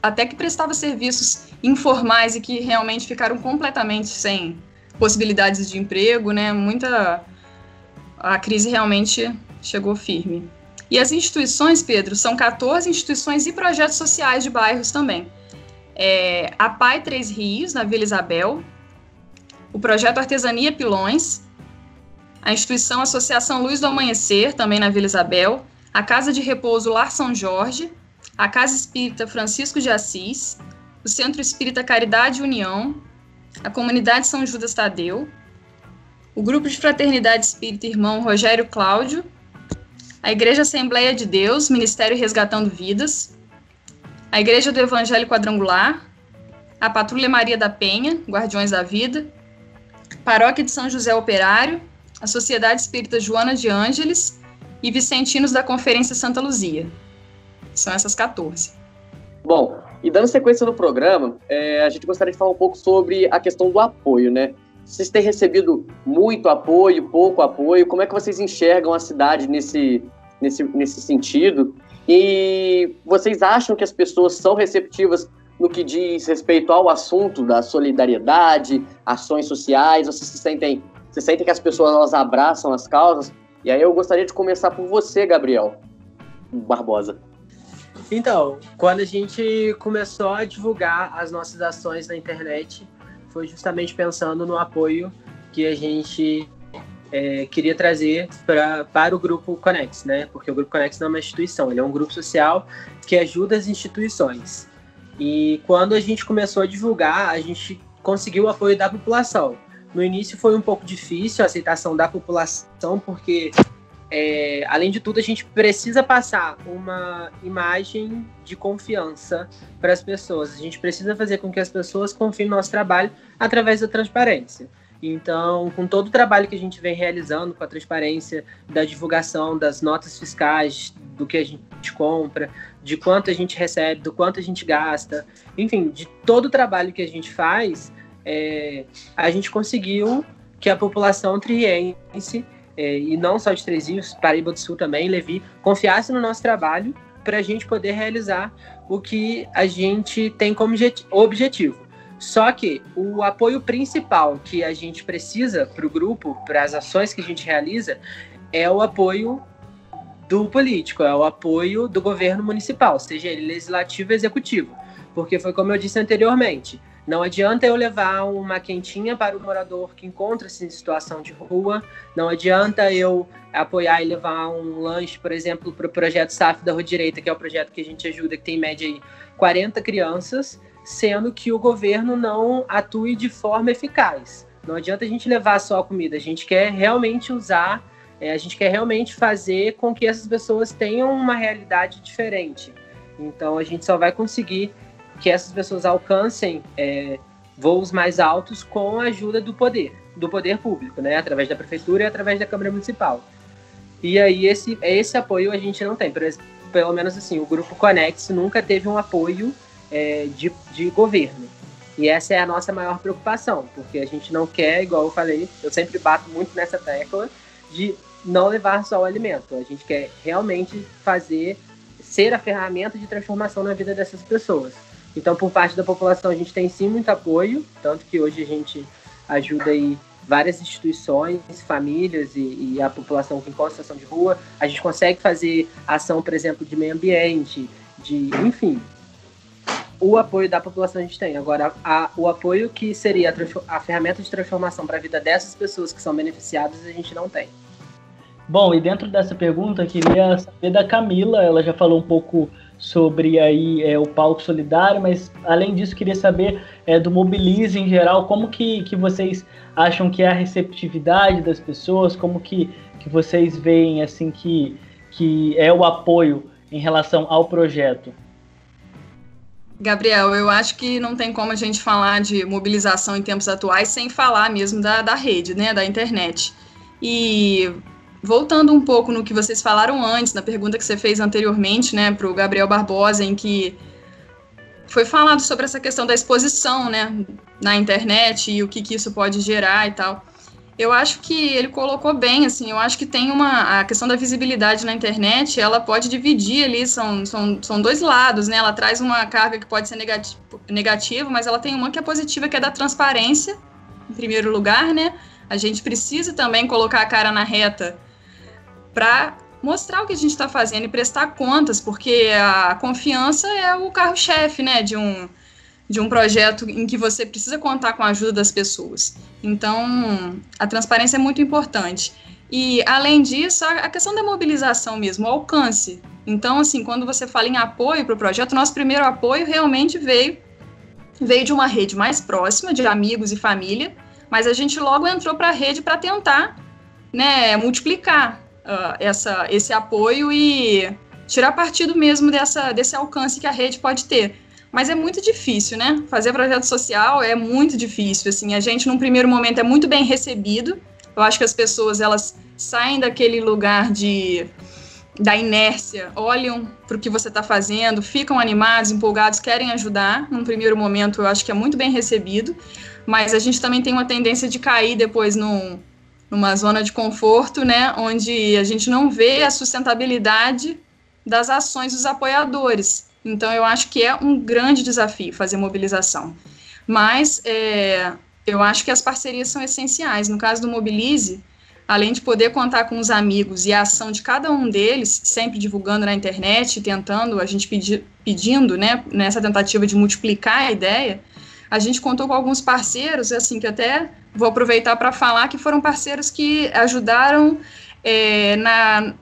até que prestava serviços informais e que realmente ficaram completamente sem possibilidades de emprego, né? Muita a crise realmente chegou firme. E as instituições, Pedro, são 14 instituições e projetos sociais de bairros também. É, a PAI Três Rios, na Vila Isabel, o projeto Artesania Pilões, a instituição Associação Luz do Amanhecer, também na Vila Isabel, a Casa de Repouso Lar São Jorge, a Casa Espírita Francisco de Assis, o Centro Espírita Caridade e União, a Comunidade São Judas Tadeu, o Grupo de Fraternidade Espírita Irmão Rogério Cláudio, a Igreja Assembleia de Deus, Ministério Resgatando Vidas, a Igreja do Evangelho Quadrangular, a Patrulha Maria da Penha, Guardiões da Vida, Paróquia de São José Operário, a Sociedade Espírita Joana de Ângeles e Vicentinos da Conferência Santa Luzia. São essas 14. Bom, e dando sequência no programa, é, a gente gostaria de falar um pouco sobre a questão do apoio, né? Vocês têm recebido muito apoio, pouco apoio? Como é que vocês enxergam a cidade nesse, nesse, nesse sentido? E vocês acham que as pessoas são receptivas no que diz respeito ao assunto da solidariedade, ações sociais? Vocês se sentem você sente que as pessoas elas abraçam as causas? E aí eu gostaria de começar por você, Gabriel Barbosa. Então, quando a gente começou a divulgar as nossas ações na internet, foi justamente pensando no apoio que a gente é, queria trazer pra, para o Grupo Conex, né? Porque o Grupo Conex não é uma instituição, ele é um grupo social que ajuda as instituições. E quando a gente começou a divulgar, a gente conseguiu o apoio da população. No início foi um pouco difícil a aceitação da população, porque, é, além de tudo, a gente precisa passar uma imagem de confiança para as pessoas. A gente precisa fazer com que as pessoas confiem no nosso trabalho através da transparência. Então, com todo o trabalho que a gente vem realizando com a transparência da divulgação das notas fiscais, do que a gente compra, de quanto a gente recebe, do quanto a gente gasta, enfim, de todo o trabalho que a gente faz, é, a gente conseguiu que a população triense, é, e não só de Três Rios, Paraíba do Sul também, Levi, confiasse no nosso trabalho para a gente poder realizar o que a gente tem como objetivo. Só que o apoio principal que a gente precisa para o grupo, para as ações que a gente realiza, é o apoio do político, é o apoio do governo municipal, seja ele legislativo ou executivo. Porque foi como eu disse anteriormente, não adianta eu levar uma quentinha para o morador que encontra-se em situação de rua. Não adianta eu apoiar e levar um lanche, por exemplo, para o projeto SAF da Rua Direita, que é o projeto que a gente ajuda, que tem em média aí 40 crianças, sendo que o governo não atue de forma eficaz. Não adianta a gente levar só a comida, a gente quer realmente usar, é, a gente quer realmente fazer com que essas pessoas tenham uma realidade diferente. Então a gente só vai conseguir que essas pessoas alcancem é, voos mais altos com a ajuda do poder, do poder público, né? Através da prefeitura e através da Câmara Municipal. E aí esse, esse apoio a gente não tem. Pelo menos assim, o Grupo Conex nunca teve um apoio é, de, de governo. E essa é a nossa maior preocupação, porque a gente não quer, igual eu falei, eu sempre bato muito nessa tecla, de não levar só o alimento. A gente quer realmente fazer, ser a ferramenta de transformação na vida dessas pessoas. Então, por parte da população, a gente tem sim muito apoio, tanto que hoje a gente ajuda aí várias instituições, famílias e, e a população que encontra situação de rua. A gente consegue fazer ação, por exemplo, de meio ambiente, de, enfim, o apoio da população a gente tem. Agora, a, o apoio que seria a, a ferramenta de transformação para a vida dessas pessoas que são beneficiadas, a gente não tem. Bom, e dentro dessa pergunta, queria saber da Camila. Ela já falou um pouco sobre aí é, o palco solidário, mas além disso queria saber é, do Mobilize em geral, como que, que vocês acham que é a receptividade das pessoas, como que, que vocês veem assim que, que é o apoio em relação ao projeto? Gabriel, eu acho que não tem como a gente falar de mobilização em tempos atuais sem falar mesmo da, da rede, né, da internet. E voltando um pouco no que vocês falaram antes, na pergunta que você fez anteriormente, né, para o Gabriel Barbosa, em que foi falado sobre essa questão da exposição, né, na internet e o que, que isso pode gerar e tal. Eu acho que ele colocou bem, assim, eu acho que tem uma, a questão da visibilidade na internet, ela pode dividir ali, são, são, são dois lados, né, ela traz uma carga que pode ser negativo, negativa, mas ela tem uma que é positiva, que é da transparência, em primeiro lugar, né, a gente precisa também colocar a cara na reta para mostrar o que a gente está fazendo e prestar contas, porque a confiança é o carro-chefe, né, de um, de um projeto em que você precisa contar com a ajuda das pessoas. Então, a transparência é muito importante. E, além disso, a questão da mobilização mesmo, o alcance. Então, assim, quando você fala em apoio para o projeto, nosso primeiro apoio realmente veio, veio de uma rede mais próxima, de amigos e família, mas a gente logo entrou para a rede para tentar né, multiplicar uh, essa, esse apoio e tirar partido mesmo dessa, desse alcance que a rede pode ter. Mas é muito difícil, né? Fazer projeto social é muito difícil. Assim, a gente, num primeiro momento, é muito bem recebido. Eu acho que as pessoas elas saem daquele lugar de da inércia, olham para o que você está fazendo, ficam animados, empolgados, querem ajudar. Num primeiro momento, eu acho que é muito bem recebido, mas a gente também tem uma tendência de cair depois num, numa zona de conforto, né, onde a gente não vê a sustentabilidade das ações dos apoiadores. Então, eu acho que é um grande desafio fazer mobilização. Mas é, eu acho que as parcerias são essenciais. No caso do Mobilize, além de poder contar com os amigos e a ação de cada um deles, sempre divulgando na internet, tentando, a gente pedi, pedindo, né, nessa tentativa de multiplicar a ideia, a gente contou com alguns parceiros, assim, que até vou aproveitar para falar que foram parceiros que ajudaram é, na,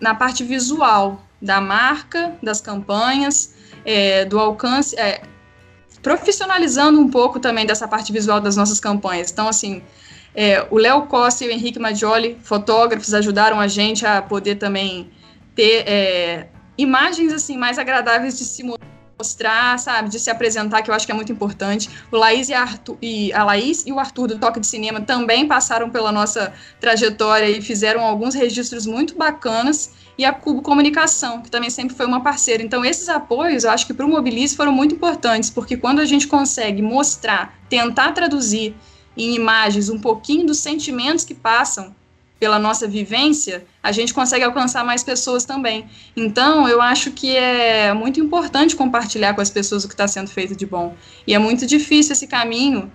na parte visual da marca, das campanhas, é, do alcance, é, profissionalizando um pouco também dessa parte visual das nossas campanhas. Então, assim, é, o Léo Costa e o Henrique Maggioli, fotógrafos, ajudaram a gente a poder também ter é, imagens assim mais agradáveis de se mostrar, sabe, de se apresentar, que eu acho que é muito importante. O Laís e a, Arthur, e a Laís e o Arthur do Toque de Cinema também passaram pela nossa trajetória e fizeram alguns registros muito bacanas. E a Cubo Comunicação, que também sempre foi uma parceira. Então, esses apoios, eu acho que para o Mobilize foram muito importantes, porque quando a gente consegue mostrar, tentar traduzir em imagens um pouquinho dos sentimentos que passam pela nossa vivência, a gente consegue alcançar mais pessoas também. Então, eu acho que é muito importante compartilhar com as pessoas o que está sendo feito de bom. E é muito difícil esse caminho,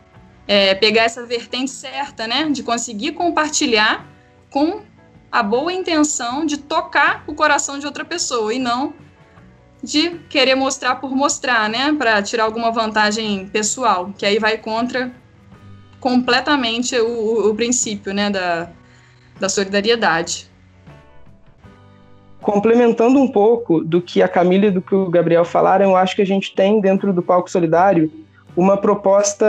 é, pegar essa vertente certa, né? De conseguir compartilhar com a boa intenção de tocar o coração de outra pessoa e não de querer mostrar por mostrar, né? Para tirar alguma vantagem pessoal, que aí vai contra completamente o, o princípio, né? Da, da solidariedade. Complementando um pouco do que a Camila e do que o Gabriel falaram, eu acho que a gente tem dentro do Palco Solidário uma proposta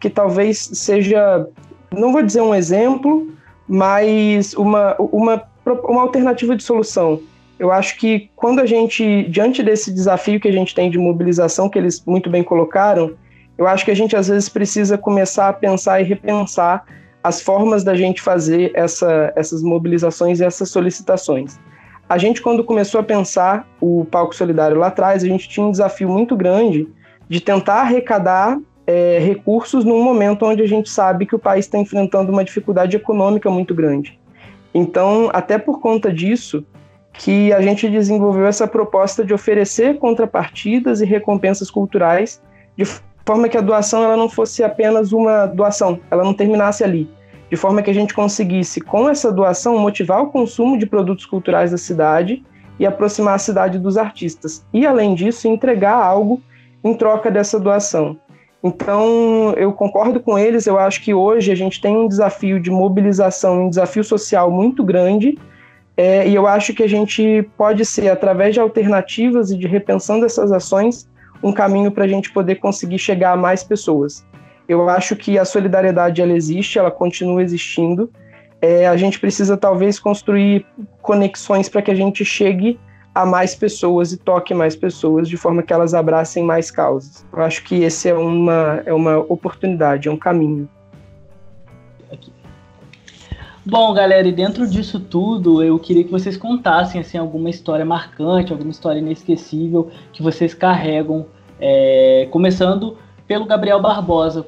que talvez seja, não vou dizer um exemplo, mas uma, uma, uma alternativa de solução. Eu acho que quando a gente, diante desse desafio que a gente tem de mobilização, que eles muito bem colocaram, eu acho que a gente às vezes precisa começar a pensar e repensar as formas da gente fazer essa, essas mobilizações e essas solicitações. A gente, quando começou a pensar o Palco Solidário lá atrás, a gente tinha um desafio muito grande de tentar arrecadar é, recursos num momento onde a gente sabe que o país está enfrentando uma dificuldade econômica muito grande. Então, até por conta disso, que a gente desenvolveu essa proposta de oferecer contrapartidas e recompensas culturais de forma que a doação ela não fosse apenas uma doação, ela não terminasse ali, de forma que a gente conseguisse, com essa doação, motivar o consumo de produtos culturais da cidade e aproximar a cidade dos artistas. E, além disso, entregar algo em troca dessa doação. Então, eu concordo com eles, eu acho que hoje a gente tem um desafio de mobilização, um desafio social muito grande, É, e eu acho que a gente pode ser, através de alternativas e de repensando essas ações, um caminho para a gente poder conseguir chegar a mais pessoas. Eu acho que a solidariedade ela existe, ela continua existindo. É, a gente precisa talvez construir conexões para que a gente chegue a mais pessoas e toque mais pessoas de forma que elas abracem mais causas. Eu acho que esse é uma, é uma oportunidade, é um caminho. Bom, galera, e dentro disso tudo, eu queria que vocês contassem assim alguma história marcante, alguma história inesquecível que vocês carregam, é, começando pelo Gabriel Barbosa.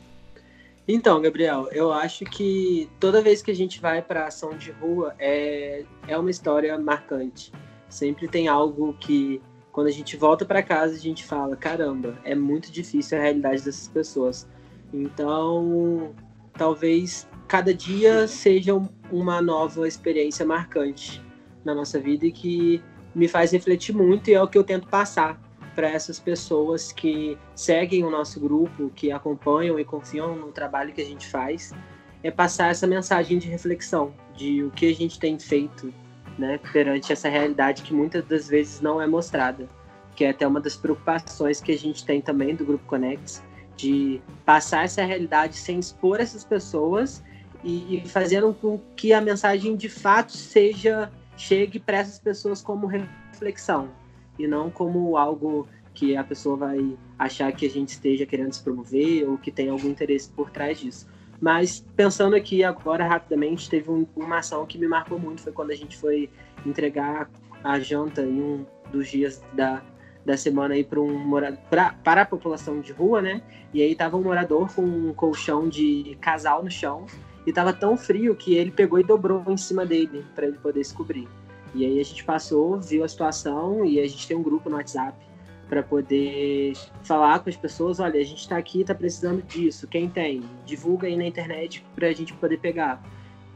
Então, Gabriel, eu acho que toda vez que a gente vai para ação de rua é, é uma história marcante. Sempre tem algo que, quando a gente volta para casa, a gente fala: caramba, é muito difícil a realidade dessas pessoas. Então, talvez cada dia seja uma nova experiência marcante na nossa vida e que me faz refletir muito e é o que eu tento passar para essas pessoas que seguem o nosso grupo, que acompanham e confiam no trabalho que a gente faz, é passar essa mensagem de reflexão de o que a gente tem feito, né, perante essa realidade que muitas das vezes não é mostrada, que é até uma das preocupações que a gente tem também do grupo Connects, de passar essa realidade sem expor essas pessoas e, e fazendo com que a mensagem de fato seja chegue para essas pessoas como reflexão e não como algo que a pessoa vai achar que a gente esteja querendo se promover ou que tem algum interesse por trás disso. Mas pensando aqui agora rapidamente, teve um, uma ação que me marcou muito, foi quando a gente foi entregar a janta em um dos dias da, da semana aí para um morador, para a população de rua, né? E aí tava um morador com um colchão de casal no chão e tava tão frio que ele pegou e dobrou em cima dele para ele poder se cobrir. E aí a gente passou, viu a situação e a gente tem um grupo no WhatsApp para poder falar com as pessoas, olha, a gente está aqui, está precisando disso, quem tem, divulga aí na internet para a gente poder pegar,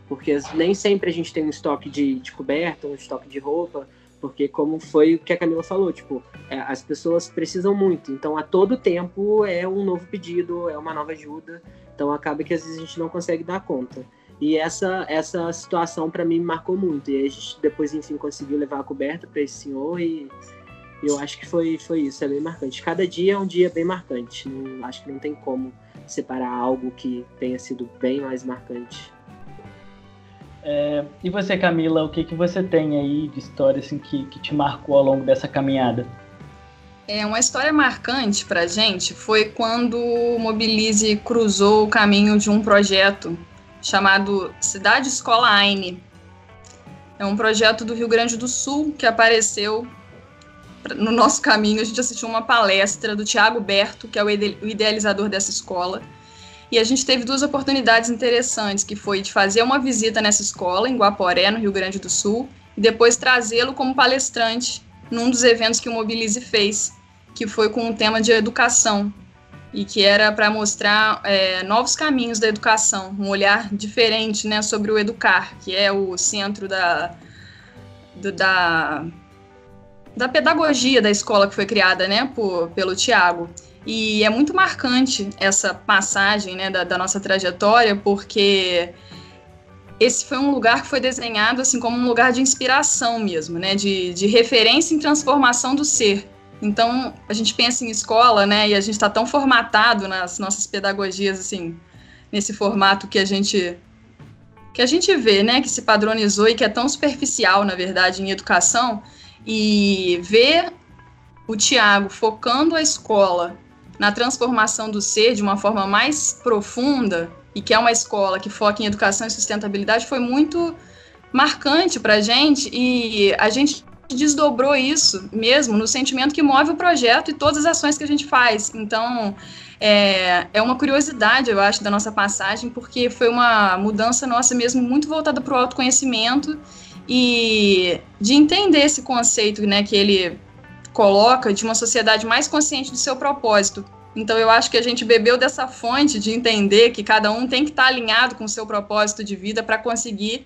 porque nem sempre a gente tem um estoque de, de coberta, um estoque de roupa, porque como foi o que a Camila falou, tipo, é, as pessoas precisam muito, então a todo tempo é um novo pedido, é uma nova ajuda, então acaba que às vezes a gente não consegue dar conta. E essa essa situação para mim marcou muito. E a gente depois enfim conseguiu levar a coberta para esse senhor e eu acho que foi foi isso, é bem marcante. Cada dia é um dia bem marcante. Não, acho que não tem como separar algo que tenha sido bem mais marcante. É, e você, Camila, o que, que você tem aí de história assim, que, que te marcou ao longo dessa caminhada? É, uma história marcante para gente foi quando o Mobilize cruzou o caminho de um projeto chamado Cidade Escola Aine. É um projeto do Rio Grande do Sul que apareceu no nosso caminho. A gente assistiu uma palestra do Tiago Berto, que é o idealizador dessa escola. E a gente teve duas oportunidades interessantes, que foi de fazer uma visita nessa escola, em Guaporé, no Rio Grande do Sul, e depois trazê-lo como palestrante num dos eventos que o Mobilize fez, que foi com o tema de educação e que era para mostrar é, novos caminhos da educação, um olhar diferente né, sobre o educar, que é o centro da, do, da, da pedagogia da escola que foi criada né, por, pelo Tiago. E é muito marcante essa passagem né, da, da nossa trajetória, porque esse foi um lugar que foi desenhado assim como um lugar de inspiração mesmo, né, de, de referência em transformação do ser. Então, a gente pensa em escola, né, e a gente está tão formatado nas nossas pedagogias, assim, nesse formato que a gente que a gente vê, né, que se padronizou e que é tão superficial, na verdade, em educação, e ver o Tiago focando a escola na transformação do ser de uma forma mais profunda e que é uma escola que foca em educação e sustentabilidade foi muito marcante para a gente e a gente desdobrou isso mesmo no sentimento que move o projeto e todas as ações que a gente faz. Então, é, é uma curiosidade, eu acho, da nossa passagem, porque foi uma mudança nossa mesmo muito voltada para o autoconhecimento e de entender esse conceito né, que ele coloca de uma sociedade mais consciente do seu propósito. Então, eu acho que a gente bebeu dessa fonte de entender que cada um tem que estar alinhado com o seu propósito de vida para conseguir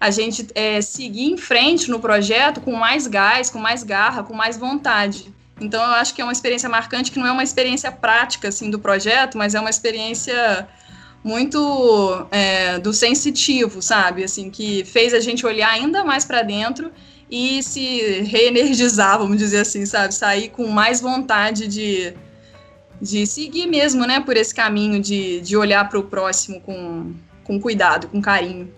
a gente é, seguir em frente no projeto com mais gás, com mais garra, com mais vontade. Então, eu acho que é uma experiência marcante, que não é uma experiência prática assim do projeto, mas é uma experiência muito é, do sensitivo, sabe? Assim, que fez a gente olhar ainda mais para dentro e se reenergizar, vamos dizer assim, sabe? Sair com mais vontade de, de seguir mesmo, né, por esse caminho de, de olhar para o próximo com, com cuidado, com carinho.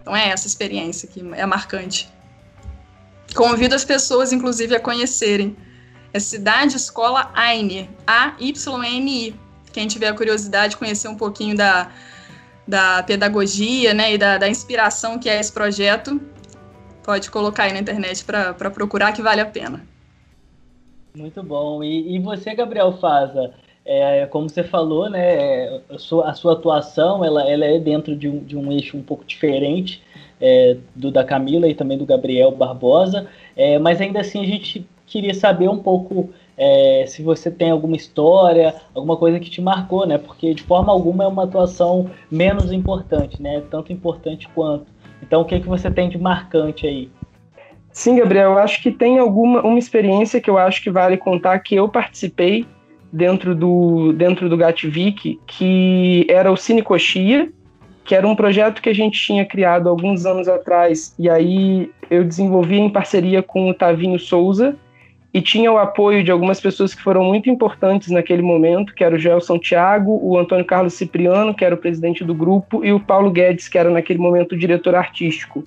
Então é essa experiência que é marcante. Convido as pessoas, inclusive, a conhecerem. É Cidade Escola Aine, A-Y-N-I. Quem tiver a curiosidade de conhecer um pouquinho da, da pedagogia né, e da, da inspiração que é esse projeto, pode colocar aí na internet para procurar que vale a pena. Muito bom. E, e você, Gabriel Faza, é, como você falou, né, a sua, a sua atuação ela, ela é dentro de um, de um eixo um pouco diferente é, do da Camila e também do Gabriel Barbosa, é, mas ainda assim a gente queria saber um pouco é, se você tem alguma história, alguma coisa que te marcou, né? Porque de forma alguma é uma atuação menos importante, né? Tanto importante quanto. Então, o que, que você tem de marcante aí? Sim, Gabriel, eu acho que tem alguma uma experiência que eu acho que vale contar que eu participei dentro do dentro do Gatvik, que era o Cine Coxia, que era um projeto que a gente tinha criado alguns anos atrás, e aí eu desenvolvi em parceria com o Tavinho Souza, e tinha o apoio de algumas pessoas que foram muito importantes naquele momento, que era o Gelson Thiago, o Antônio Carlos Cipriano, que era o presidente do grupo, e o Paulo Guedes, que era naquele momento o diretor artístico.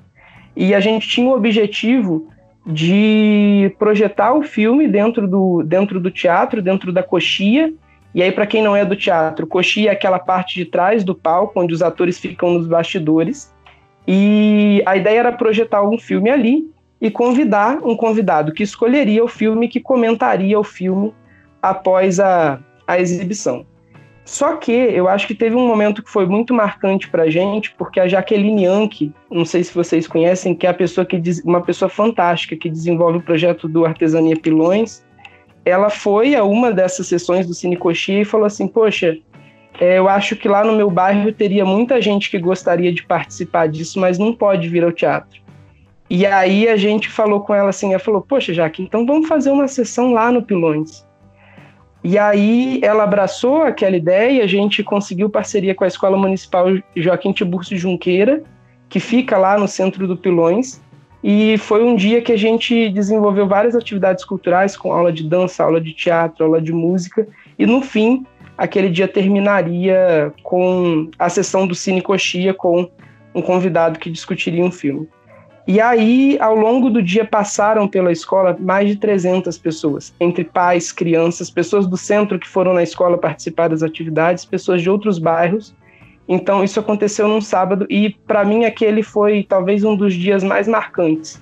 E a gente tinha o objetivo de projetar o filme dentro do, dentro do teatro, dentro da coxia, e aí, para quem não é do teatro, coxia é aquela parte de trás do palco, onde os atores ficam nos bastidores. E a ideia era projetar um filme ali e convidar um convidado que escolheria o filme, que comentaria o filme após a, a exibição. Só que eu acho que teve um momento que foi muito marcante para a gente, porque a Jaqueline Yankee, não sei se vocês conhecem, que é a pessoa que uma pessoa fantástica que desenvolve o projeto do Artesania Pilões, ela foi a uma dessas sessões do Cine Coxia e falou assim: Poxa, é, eu acho que lá no meu bairro teria muita gente que gostaria de participar disso, mas não pode vir ao teatro. E aí a gente falou com ela assim: ela falou, Poxa, Jaque, então vamos fazer uma sessão lá no Pilões. E aí ela abraçou aquela ideia, a gente conseguiu parceria com a Escola Municipal Joaquim Tiburcio Junqueira, que fica lá no centro do Pilões, e foi um dia que a gente desenvolveu várias atividades culturais, com aula de dança, aula de teatro, aula de música. E no fim, aquele dia terminaria com a sessão do Cine Coxia, com um convidado que discutiria um filme. E aí, ao longo do dia, passaram pela escola mais de 300 pessoas, entre pais, crianças, pessoas do centro que foram na escola participar das atividades, pessoas de outros bairros. Então isso aconteceu num sábado e para mim aquele foi talvez um dos dias mais marcantes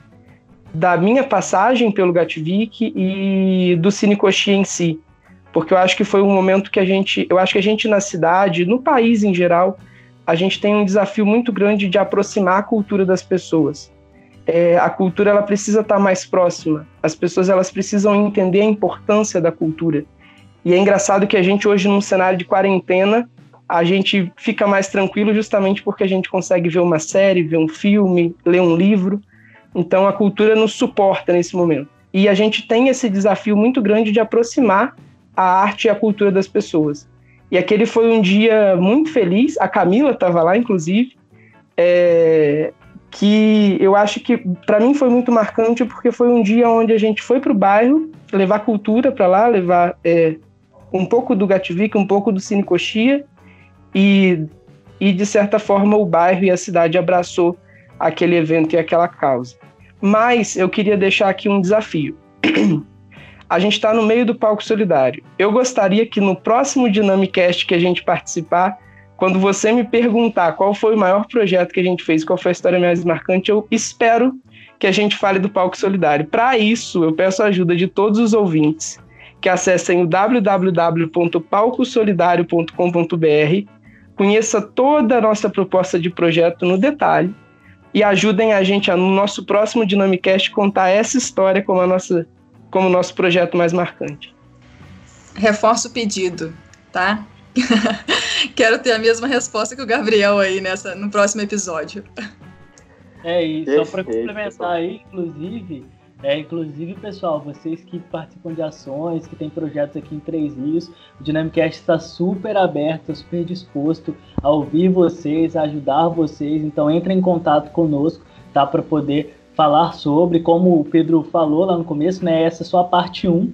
da minha passagem pelo Gatvik e do Cine Coxia em si, porque eu acho que foi um momento que a gente, eu acho que a gente na cidade, no país em geral, a gente tem um desafio muito grande de aproximar a cultura das pessoas. É, a cultura ela precisa estar mais próxima. As pessoas elas precisam entender a importância da cultura. E é engraçado que a gente hoje num cenário de quarentena a gente fica mais tranquilo justamente porque a gente consegue ver uma série, ver um filme, ler um livro. Então a cultura nos suporta nesse momento. E a gente tem esse desafio muito grande de aproximar a arte e a cultura das pessoas. E aquele foi um dia muito feliz, a Camila estava lá, inclusive, é, que eu acho que para mim foi muito marcante porque foi um dia onde a gente foi para o bairro levar cultura para lá, levar é, um pouco do Gativik, um pouco do Cine Coxia, e, e de certa forma o bairro e a cidade abraçou aquele evento e aquela causa. Mas eu queria deixar aqui um desafio. a gente está no meio do palco solidário. Eu gostaria que no próximo Dynamicast que a gente participar, quando você me perguntar qual foi o maior projeto que a gente fez, qual foi a história mais marcante, eu espero que a gente fale do palco solidário. Para isso, eu peço a ajuda de todos os ouvintes que acessem o www.palcosolidario.com.br conheça toda a nossa proposta de projeto no detalhe e ajudem a gente a, no nosso próximo Dinamicast, contar essa história como, a nossa, como nosso projeto mais marcante. Reforço o pedido, tá? Quero ter a mesma resposta que o Gabriel aí nessa, no próximo episódio. É, e só para complementar aí, inclusive, É, inclusive, pessoal, vocês que participam de ações, que têm projetos aqui em Três Rios, o Dynamicast está super aberto, super disposto a ouvir vocês, a ajudar vocês. Então, entre em contato conosco, tá? Para poder falar sobre, como o Pedro falou lá no começo, né? Essa é só a parte 1.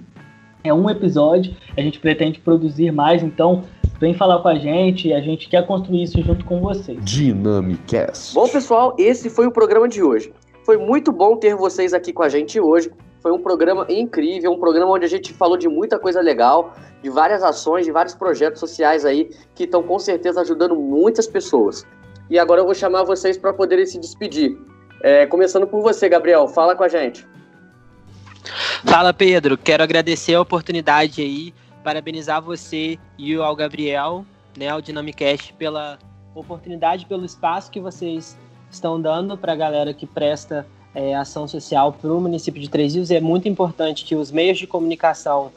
É um episódio, a gente pretende produzir mais, então vem falar com a gente, a gente quer construir isso junto com vocês. Dynamicast. Bom, pessoal, esse foi o programa de hoje. Foi muito bom ter vocês aqui com a gente hoje. Foi um programa incrível, um programa onde a gente falou de muita coisa legal, de várias ações, de vários projetos sociais aí que estão com certeza ajudando muitas pessoas. E agora eu vou chamar vocês para poderem se despedir. É, começando por você, Gabriel, fala com a gente. Fala, Pedro. Quero agradecer a oportunidade aí, parabenizar você e ao Gabriel, né, ao Dynamicast, pela oportunidade, pelo espaço que vocês estão dando para a galera que presta é, ação social para o município de Três Rios. É muito importante que os meios de comunicação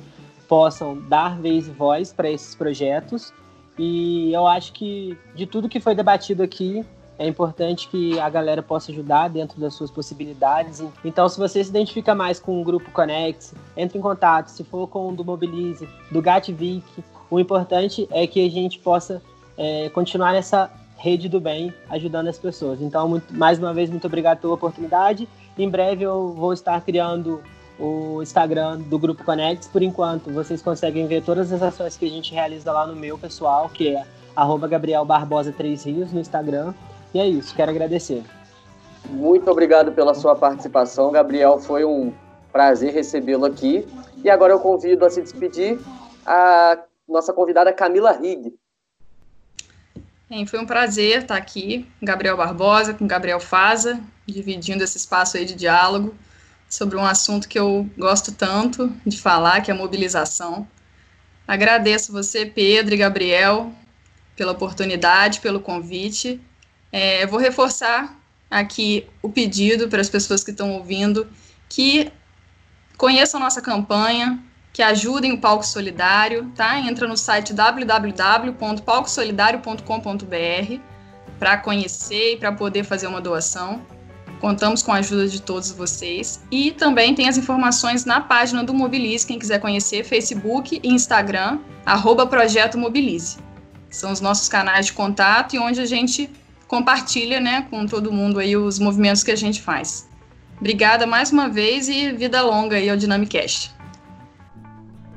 possam dar vez e voz para esses projetos. E eu acho que de tudo que foi debatido aqui, é importante que a galera possa ajudar dentro das suas possibilidades. Então, se você se identifica mais com o Grupo Conex, entre em contato. Se for com o do Mobilize, do Gatvic, o importante é que a gente possa é, continuar nessa rede do bem, ajudando as pessoas. Então, muito, mais uma vez, muito obrigado pela oportunidade. Em breve eu vou estar criando o Instagram do Grupo Conex. Por enquanto, vocês conseguem ver todas as ações que a gente realiza lá no meu pessoal, que é arroba Gabriel Barbosa 3 Rios no Instagram. E é isso, quero agradecer. Muito obrigado pela sua participação, Gabriel. Foi um prazer recebê-lo aqui. E agora eu convido a se despedir a nossa convidada Camila Rigg. Bem, foi um prazer estar aqui com Gabriel Barbosa, com Gabriel Faza, dividindo esse espaço aí de diálogo sobre um assunto que eu gosto tanto de falar, que é a mobilização. Agradeço você, Pedro e Gabriel, pela oportunidade, pelo convite é, vou reforçar aqui o pedido para as pessoas que estão ouvindo que conheçam nossa campanha, que ajudem o Palco Solidário, tá? Entra no site www.palcosolidario.com.br para conhecer e para poder fazer uma doação. Contamos com a ajuda de todos vocês. E também tem as informações na página do Mobilize, quem quiser conhecer, Facebook e Instagram, arroba Projeto Mobilize. São os nossos canais de contato e onde a gente compartilha né, com todo mundo aí os movimentos que a gente faz. Obrigada mais uma vez e vida longa aí ao Dynamicast.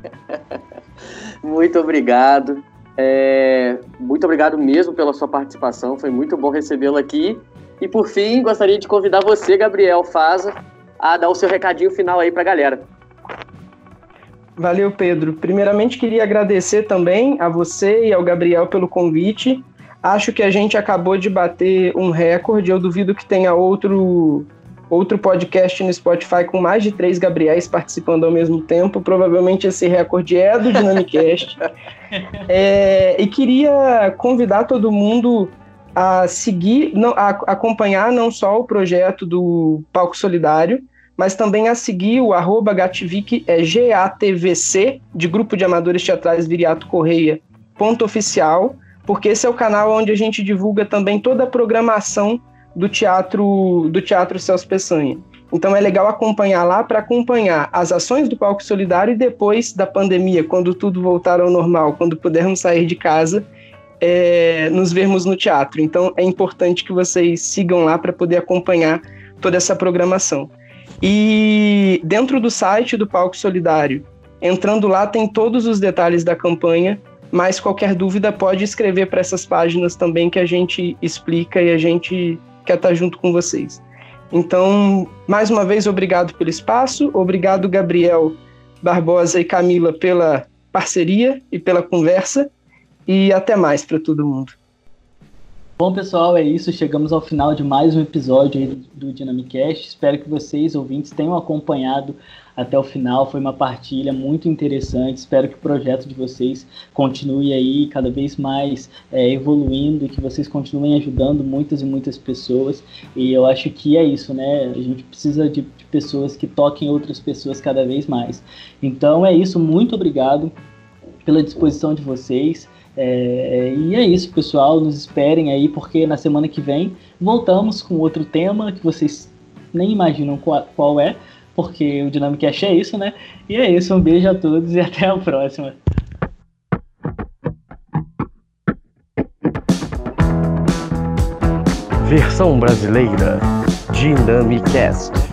muito obrigado. É, muito obrigado mesmo pela sua participação. Foi muito bom recebê-lo aqui. E por fim, gostaria de convidar você, Gabriel Faza, a dar o seu recadinho final aí para a galera. Valeu, Pedro. Primeiramente, queria agradecer também a você e ao Gabriel pelo convite. Acho que a gente acabou de bater um recorde. Eu duvido que tenha outro outro podcast no Spotify com mais de três Gabriéis participando ao mesmo tempo. Provavelmente esse recorde é do Dynamicast. é, e queria convidar todo mundo a seguir, não, a acompanhar não só o projeto do Palco Solidário, mas também a seguir o arroba Gatvic, é G-A-T-V-C, de Grupo de Amadores Teatrais Viriato Correia, ponto oficial porque esse é o canal onde a gente divulga também toda a programação do teatro do Teatro Celso Peçanha. Então é legal acompanhar lá para acompanhar as ações do Palco Solidário e depois da pandemia, quando tudo voltar ao normal, quando pudermos sair de casa, é, nos vermos no teatro. Então é importante que vocês sigam lá para poder acompanhar toda essa programação. E dentro do site do Palco Solidário, entrando lá, tem todos os detalhes da campanha mas qualquer dúvida pode escrever para essas páginas também que a gente explica e a gente quer estar junto com vocês. Então, mais uma vez, obrigado pelo espaço, obrigado, Gabriel Barbosa e Camila, pela parceria e pela conversa, e até mais para todo mundo. Bom, pessoal, é isso. Chegamos ao final de mais um episódio do, do Dynamicast. Espero que vocês, ouvintes, tenham acompanhado até o final. Foi uma partilha muito interessante. Espero que o projeto de vocês continue aí cada vez mais é, evoluindo e que vocês continuem ajudando muitas e muitas pessoas. E eu acho que é isso, né? A gente precisa de, de pessoas que toquem outras pessoas cada vez mais. Então é isso. Muito obrigado pela disposição de vocês. É, e é isso, pessoal. Nos esperem aí, porque na semana que vem voltamos com outro tema que vocês nem imaginam qual, qual é, porque o Dynamicast é isso, né? E é isso, um beijo a todos e até a próxima. Versão brasileira Dynamicast.